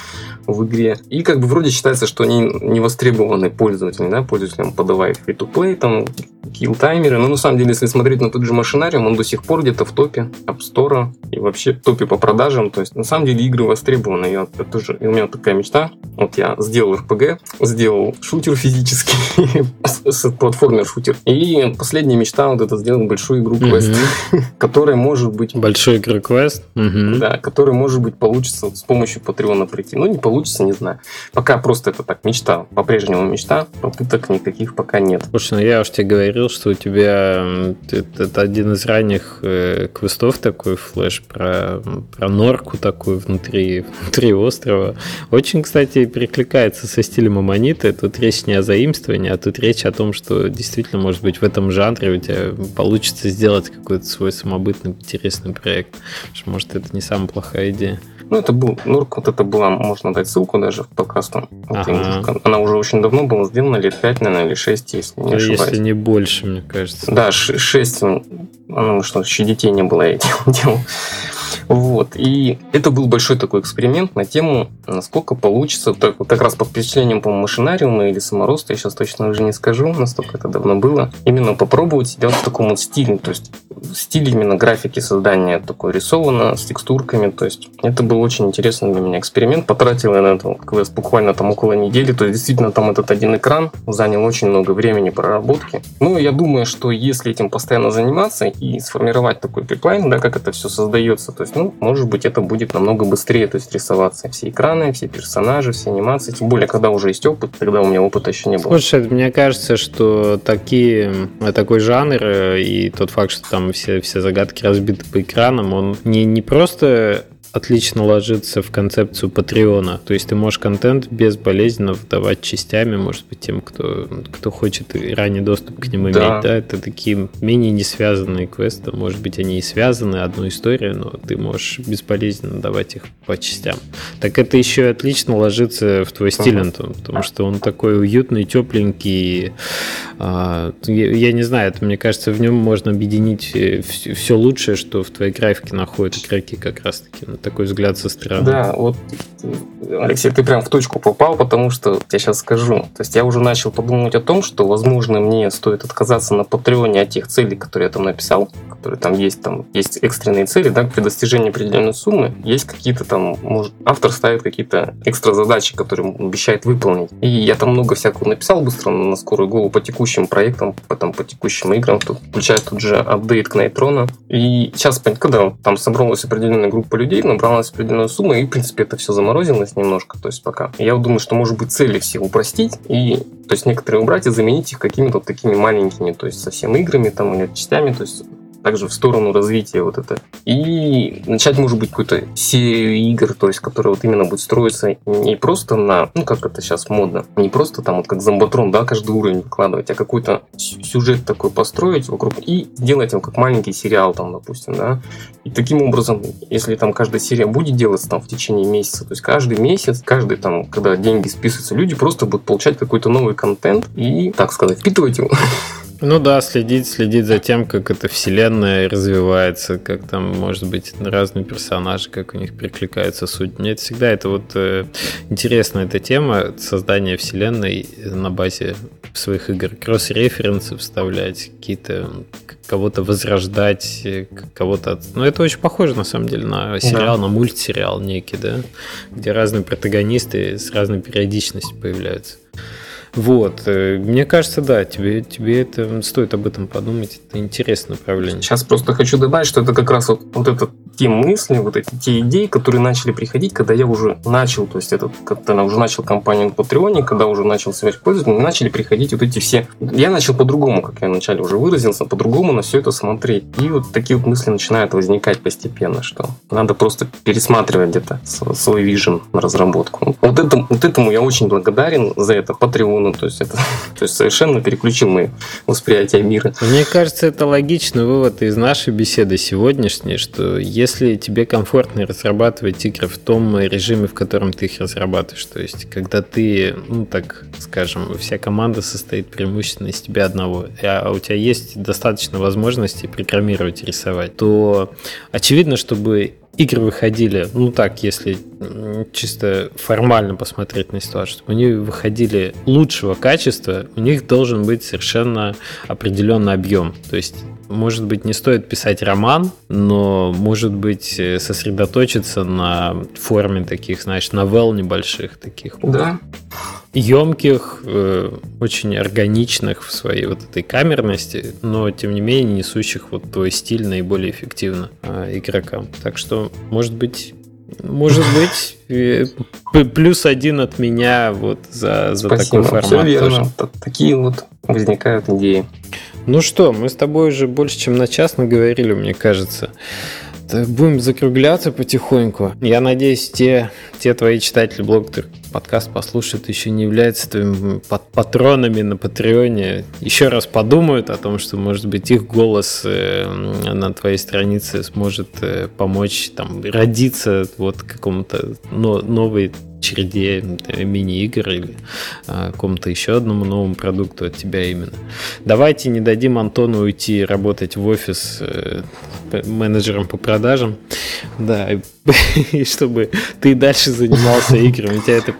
в игре. И как бы вроде считается, что они не востребованы пользователями, да, пользователям подавая free-to-play, там, килл-таймеры. Но на самом деле, если смотреть на тот же машинариум, он до сих пор где-то в топе App Store и вообще в топе по продажам. То есть, на самом деле, игры востребованы. Я, тоже, и у меня такая мечта. Вот я сделал RPG, сделал шутер физический, платформер-шутер. И последняя мечта вот это сделать большую игру квест, которая может быть... Большой игру квест? Да, который может быть получится с помощью Патреона прийти. Ну, не получится получится, не знаю. Пока просто это так мечта, по-прежнему мечта, попыток никаких пока нет. Слушай, ну я уж тебе говорил, что у тебя это, один из ранних э, квестов такой флеш про, про норку такую внутри, внутри острова. Очень, кстати, перекликается со стилем Аманита. Тут речь не о заимствовании, а тут речь о том, что действительно, может быть, в этом жанре у тебя получится сделать какой-то свой самобытный интересный проект. Может, это не самая плохая идея. Ну, это был Нурк, вот это была, можно дать ссылку даже в подкасту. Ага. Она уже очень давно была сделана, лет 5, наверное, или 6, если не ошибаюсь. Если не больше, мне кажется. Да, 6, ну, что, еще детей не было, я делал. Вот. И это был большой такой эксперимент на тему, насколько получится, так, вот как раз под впечатлением, по-моему, машинариума или самороста, я сейчас точно уже не скажу, настолько это давно было, именно попробовать себя в таком вот стиле, то есть стиль именно графики создания такой рисовано, с текстурками, то есть это был очень интересный для меня эксперимент, потратил я на это квест буквально там около недели, то есть действительно там этот один экран занял очень много времени проработки. Ну, я думаю, что если этим постоянно заниматься и сформировать такой пиплайн, да, как это все создается, то есть, ну, может быть, это будет намного быстрее, то есть рисоваться все экраны, все персонажи, все анимации, тем более, когда уже есть опыт, тогда у меня опыта еще не было. Слушай, мне кажется, что такие, такой жанр э, и тот факт, что там все, все загадки разбиты по экранам, он не, не просто отлично ложится в концепцию Патреона. То есть ты можешь контент безболезненно выдавать частями, может быть, тем, кто, кто хочет ранний доступ к нему да. иметь. Да, это такие менее не связанные квесты. Может быть, они и связаны, одну историю, но ты можешь безболезненно давать их по частям. Так это еще и отлично ложится в твой стиль, Антон, потому что он такой уютный, тепленький. А, я не знаю, это, мне кажется, в нем можно объединить э, все лучшее, что в твоей графике находят игроки как раз-таки. Такой взгляд со стороны. Да, вот, Алексей, ты прям в точку попал, потому что я сейчас скажу. То есть я уже начал подумать о том, что, возможно, мне стоит отказаться на Патреоне от тех целей, которые я там написал, которые там есть, там есть экстренные цели, да, при достижении определенной суммы, есть какие-то там, может, автор ставит какие-то экстра задачи, которые обещает выполнить. И я там много всякого написал быстро на скорую голову по текущим проектам, потом по текущим играм, тут, включая тут же апдейт к Нейтрона. И сейчас, когда там собралась определенная группа людей, набралась определенная сумма, и, в принципе, это все заморозилось немножко, то есть пока. Я думаю, что, может быть, цели все упростить, и, то есть, некоторые убрать и заменить их какими-то такими маленькими, то есть, совсем играми там или частями, то есть, также в сторону развития вот это. И начать, может быть, какую-то серию игр, то есть, которая вот именно будет строиться не просто на, ну, как это сейчас модно, не просто там вот как зомбатрон, да, каждый уровень выкладывать, а какой-то сюжет такой построить вокруг и сделать его как маленький сериал там, допустим, да. И таким образом, если там каждая серия будет делаться там в течение месяца, то есть каждый месяц, каждый там, когда деньги списываются, люди просто будут получать какой-то новый контент и, так сказать, впитывать его. Ну да, следить, следить за тем, как эта вселенная развивается, как там, может быть, разные персонажи, как у них перекликается суть. Мне это всегда это вот э, интересная эта тема создания вселенной на базе своих игр. Кросс-референсы вставлять, какие-то кого-то возрождать, кого-то... Ну, это очень похоже, на самом деле, на сериал, да. на мультсериал некий, да? Где разные протагонисты с разной периодичностью появляются. Вот, э, мне кажется, да, тебе, тебе это стоит об этом подумать, это интересное направление. Сейчас просто хочу добавить, что это как раз вот, вот этот те мысли, вот эти те идеи, которые начали приходить, когда я уже начал, то есть этот, когда я уже начал компанию на Патреоне, когда уже начал связь пользователей, начали приходить вот эти все... Я начал по-другому, как я вначале уже выразился, по-другому на все это смотреть. И вот такие вот мысли начинают возникать постепенно, что надо просто пересматривать где-то свой вижен на разработку. Вот, это, вот этому я очень благодарен за это Патреону, то есть это то есть совершенно переключил мое восприятие мира. Мне кажется, это логичный вывод из нашей беседы сегодняшней, что если тебе комфортно разрабатывать игры в том режиме, в котором ты их разрабатываешь, то есть когда ты, ну так скажем, вся команда состоит преимущественно из тебя одного, а у тебя есть достаточно возможностей программировать и рисовать, то очевидно, чтобы игры выходили, ну так, если чисто формально посмотреть на ситуацию, чтобы они выходили лучшего качества, у них должен быть совершенно определенный объем. То есть может быть, не стоит писать роман, но, может быть, э, сосредоточиться на форме таких, знаешь, новелл небольших таких. Да. Емких, э, очень органичных в своей вот этой камерности, но, тем не менее, несущих вот твой стиль наиболее эффективно э, игрокам. Так что, может быть, может быть, э, плюс один от меня вот за, за такой формат. Все верно. Тоже. Такие вот возникают идеи. Ну что, мы с тобой уже больше, чем на час наговорили, мне кажется. Так, будем закругляться потихоньку. Я надеюсь, те, те твои читатели блога, подкаст послушают, еще не являются твоими патронами на Патреоне, еще раз подумают о том, что, может быть, их голос э, на твоей странице сможет э, помочь там родиться вот какому-то новой череде э, мини-игр или какому-то еще одному новому продукту от тебя именно. Давайте не дадим Антону уйти работать в офис э, менеджером по продажам. Да, и чтобы ты дальше занимался играми. У тебя это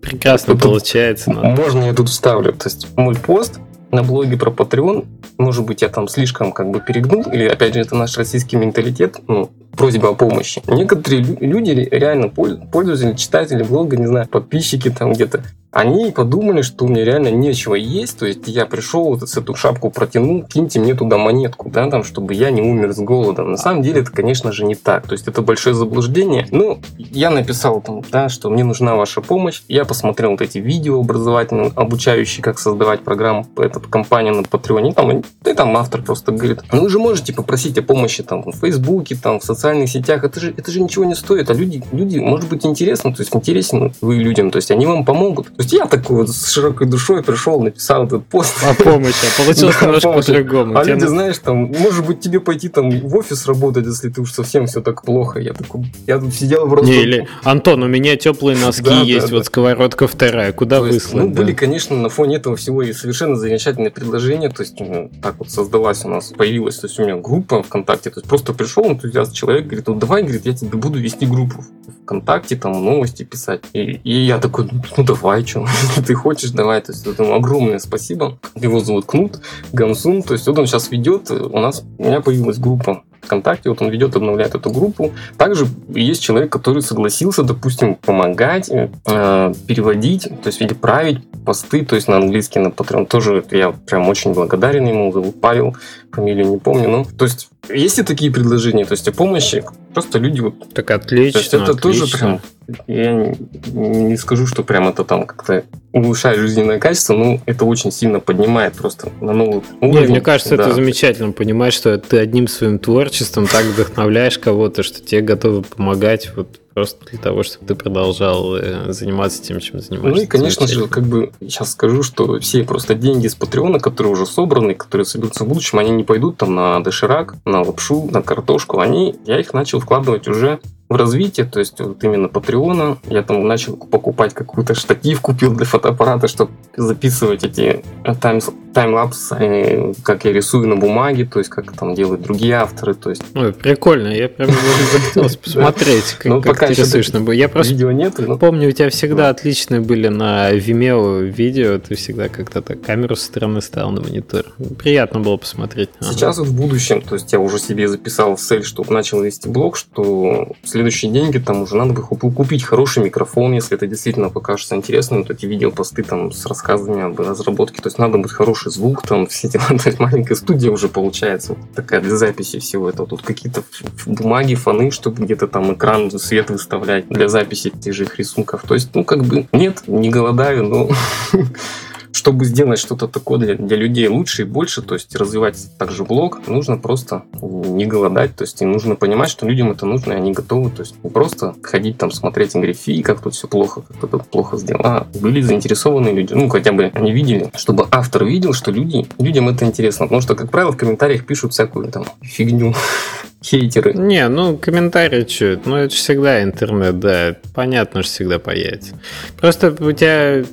прекрасно получается. Но... Можно я тут вставлю? То есть мой пост на блоге про Patreon, может быть, я там слишком как бы перегнул, или, опять же, это наш российский менталитет, ну, просьба о помощи. Некоторые люди, реально пользователи, читатели блога, не знаю, подписчики там где-то, они подумали, что у меня реально нечего есть, то есть я пришел, вот эту шапку протянул, киньте мне туда монетку, да, там, чтобы я не умер с голодом. На самом деле это, конечно же, не так, то есть это большое заблуждение. Ну, я написал там, да, что мне нужна ваша помощь, я посмотрел вот эти видео образовательные, обучающие, как создавать программу, эту компанию на Патреоне, там, и там автор просто говорит, ну вы же можете попросить о помощи там в Фейсбуке, там, в социальных сетях, это же, это же ничего не стоит, а люди, люди, может быть, интересно, то есть интересен вы людям, то есть они вам помогут. То есть я такой вот с широкой душой пришел, написал этот пост. О помощи, а получилось немножко по-другому. А люди, знаешь, там, может быть, тебе пойти там в офис работать, если ты уж совсем все так плохо. Я такой, я тут сидел просто... Не, или, Антон, у меня теплые носки есть, вот сковородка вторая, куда выслать? Ну, были, конечно, на фоне этого всего и совершенно замечательные предложения, то есть ну, так вот создалась у нас, появилась, то есть у меня группа ВКонтакте, то есть просто пришел энтузиаст человек, говорит, вот давай, говорит, я тебе буду вести группу ВКонтакте, там новости писать. И, и я такой, ну давай, что, ты хочешь, давай. То есть этому огромное спасибо. Его зовут Кнут Гамсун. То есть вот он сейчас ведет, у нас, у меня появилась группа ВКонтакте, вот он ведет, обновляет эту группу. Также есть человек, который согласился, допустим, помогать, э, переводить, то есть или править посты, то есть на английский, на Patreon. Тоже я прям очень благодарен ему, зовут Павел, фамилию не помню. Ну, то есть есть и такие предложения, то есть о помощи, просто люди вот... Так отлично, То есть это отлично. тоже прям, я не, скажу, что прям это там как-то улучшает жизненное качество, но это очень сильно поднимает просто на новый уровень. Не, мне кажется, да. это замечательно, понимать, что ты одним своим творчеством так вдохновляешь кого-то, что тебе готовы помогать вот просто для того, чтобы ты продолжал э, заниматься тем, чем занимаешься. Ну и, конечно же, как бы сейчас скажу, что все просто деньги с Патреона, которые уже собраны, которые соберутся в будущем, они не пойдут там на доширак, на лапшу, на картошку. Они, я их начал вкладывать уже в развитие, то есть вот именно Патреона. Я там начал покупать какую-то штатив, купил для фотоаппарата, чтобы записывать эти э, тайм, таймлапс, э, как я рисую на бумаге, то есть как там делают другие авторы. То есть... Ой, прикольно, я прям захотелось посмотреть, как, ну, как ты рисуешь. Я просто видео нет, помню, у тебя всегда отличные были на Vimeo видео, ты всегда как-то так камеру со стороны ставил на монитор. Приятно было посмотреть. Сейчас вот в будущем, то есть я уже себе записал в цель, чтобы начал вести блог, что следующие деньги там уже надо бы купить хороший микрофон, если это действительно покажется интересным, вот эти видеопосты там с рассказами об разработке, то есть надо будет хороший звук, там все дела, то маленькая студия уже получается. Такая для записи всего этого, тут какие-то бумаги, фоны, чтобы где-то там экран, свет выставлять для записи тех же рисунков, то есть, ну, как бы, нет, не голодаю, но чтобы сделать что-то такое для, для людей лучше и больше, то есть развивать также блог, нужно просто не голодать, то есть и нужно понимать, что людям это нужно, и они готовы, то есть не просто ходить там смотреть и говорить, фи, как тут все плохо, как кто-то плохо сделал, а были заинтересованные люди, ну хотя бы они видели, чтобы автор видел, что люди, людям это интересно, потому что, как правило, в комментариях пишут всякую там фигню, хейтеры. Не, ну комментарии что, ну это всегда интернет, да, понятно, что всегда появится. Просто у тебя,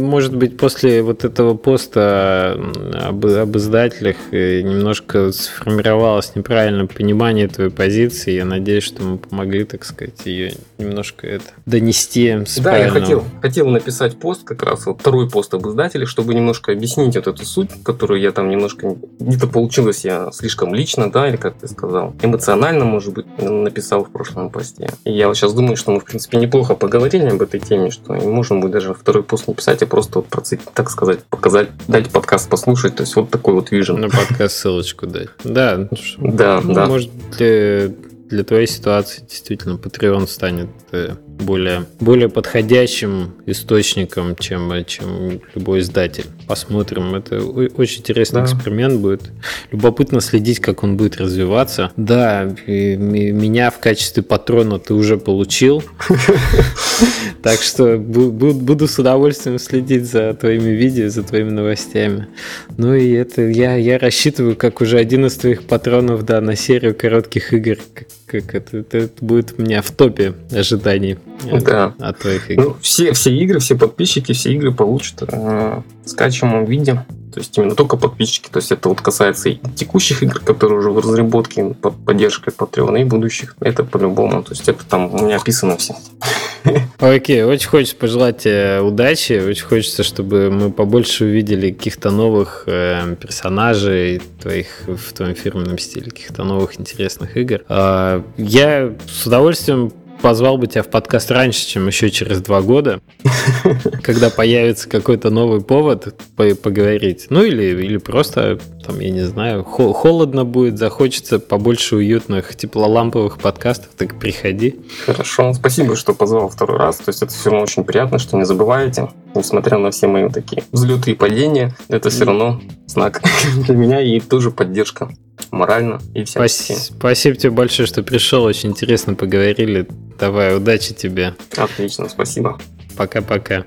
может быть, после вот этого поста об, об издателях э, немножко сформировалось неправильное понимание твоей позиции. Я надеюсь, что мы помогли, так сказать, ее немножко это донести. С да, правильного... я хотел, хотел написать пост, как раз вот второй пост об издателях, чтобы немножко объяснить вот эту суть, которую я там немножко где-то получилось я слишком лично, да, или как ты сказал эмоционально, может быть, написал в прошлом посте. И я вот сейчас думаю, что мы, в принципе, неплохо поговорили об этой теме, что можно будет даже второй пост не писать, а просто, вот, так сказать, показать, дать подкаст послушать. То есть вот такой вот вижен. На подкаст ссылочку дать. Да, да, ну, да. Может, для, для твоей ситуации действительно Patreon станет э, более, более подходящим источником, чем, чем любой издатель. Посмотрим. Это очень интересный да. эксперимент будет. Любопытно следить, как он будет развиваться. Да, меня в качестве патрона ты уже получил. Так что буду с удовольствием следить за твоими видео, за твоими новостями. Ну и это я, я рассчитываю, как уже один из твоих патронов, да, на серию коротких игр. Как, это, это будет у меня в топе ожиданий. Да. От твоих игр. Ну, все, все игры, все подписчики, все игры получат в скачиваемом виде. То есть именно только подписчики. То есть это вот касается и текущих игр, которые уже в разработке под поддержкой Patreon, и будущих. Это по-любому. То есть это там у меня описано все. Окей, очень хочется пожелать тебе удачи. Очень хочется, чтобы мы побольше увидели каких-то новых э, персонажей твоих в твоем фирменном стиле, каких-то новых интересных игр. Э, я с удовольствием позвал бы тебя в подкаст раньше, чем еще через два года, когда появится какой-то новый повод поговорить. Ну или, или просто, там, я не знаю, холодно будет, захочется побольше уютных теплоламповых подкастов, так приходи. Хорошо, спасибо, что позвал второй раз. То есть это все равно очень приятно, что не забываете, несмотря на все мои такие взлеты и падения, это все равно знак для меня и тоже поддержка морально и всячески. Спасибо, спасибо тебе большое, что пришел. Очень интересно поговорили. Давай, удачи тебе. Отлично, спасибо. Пока-пока.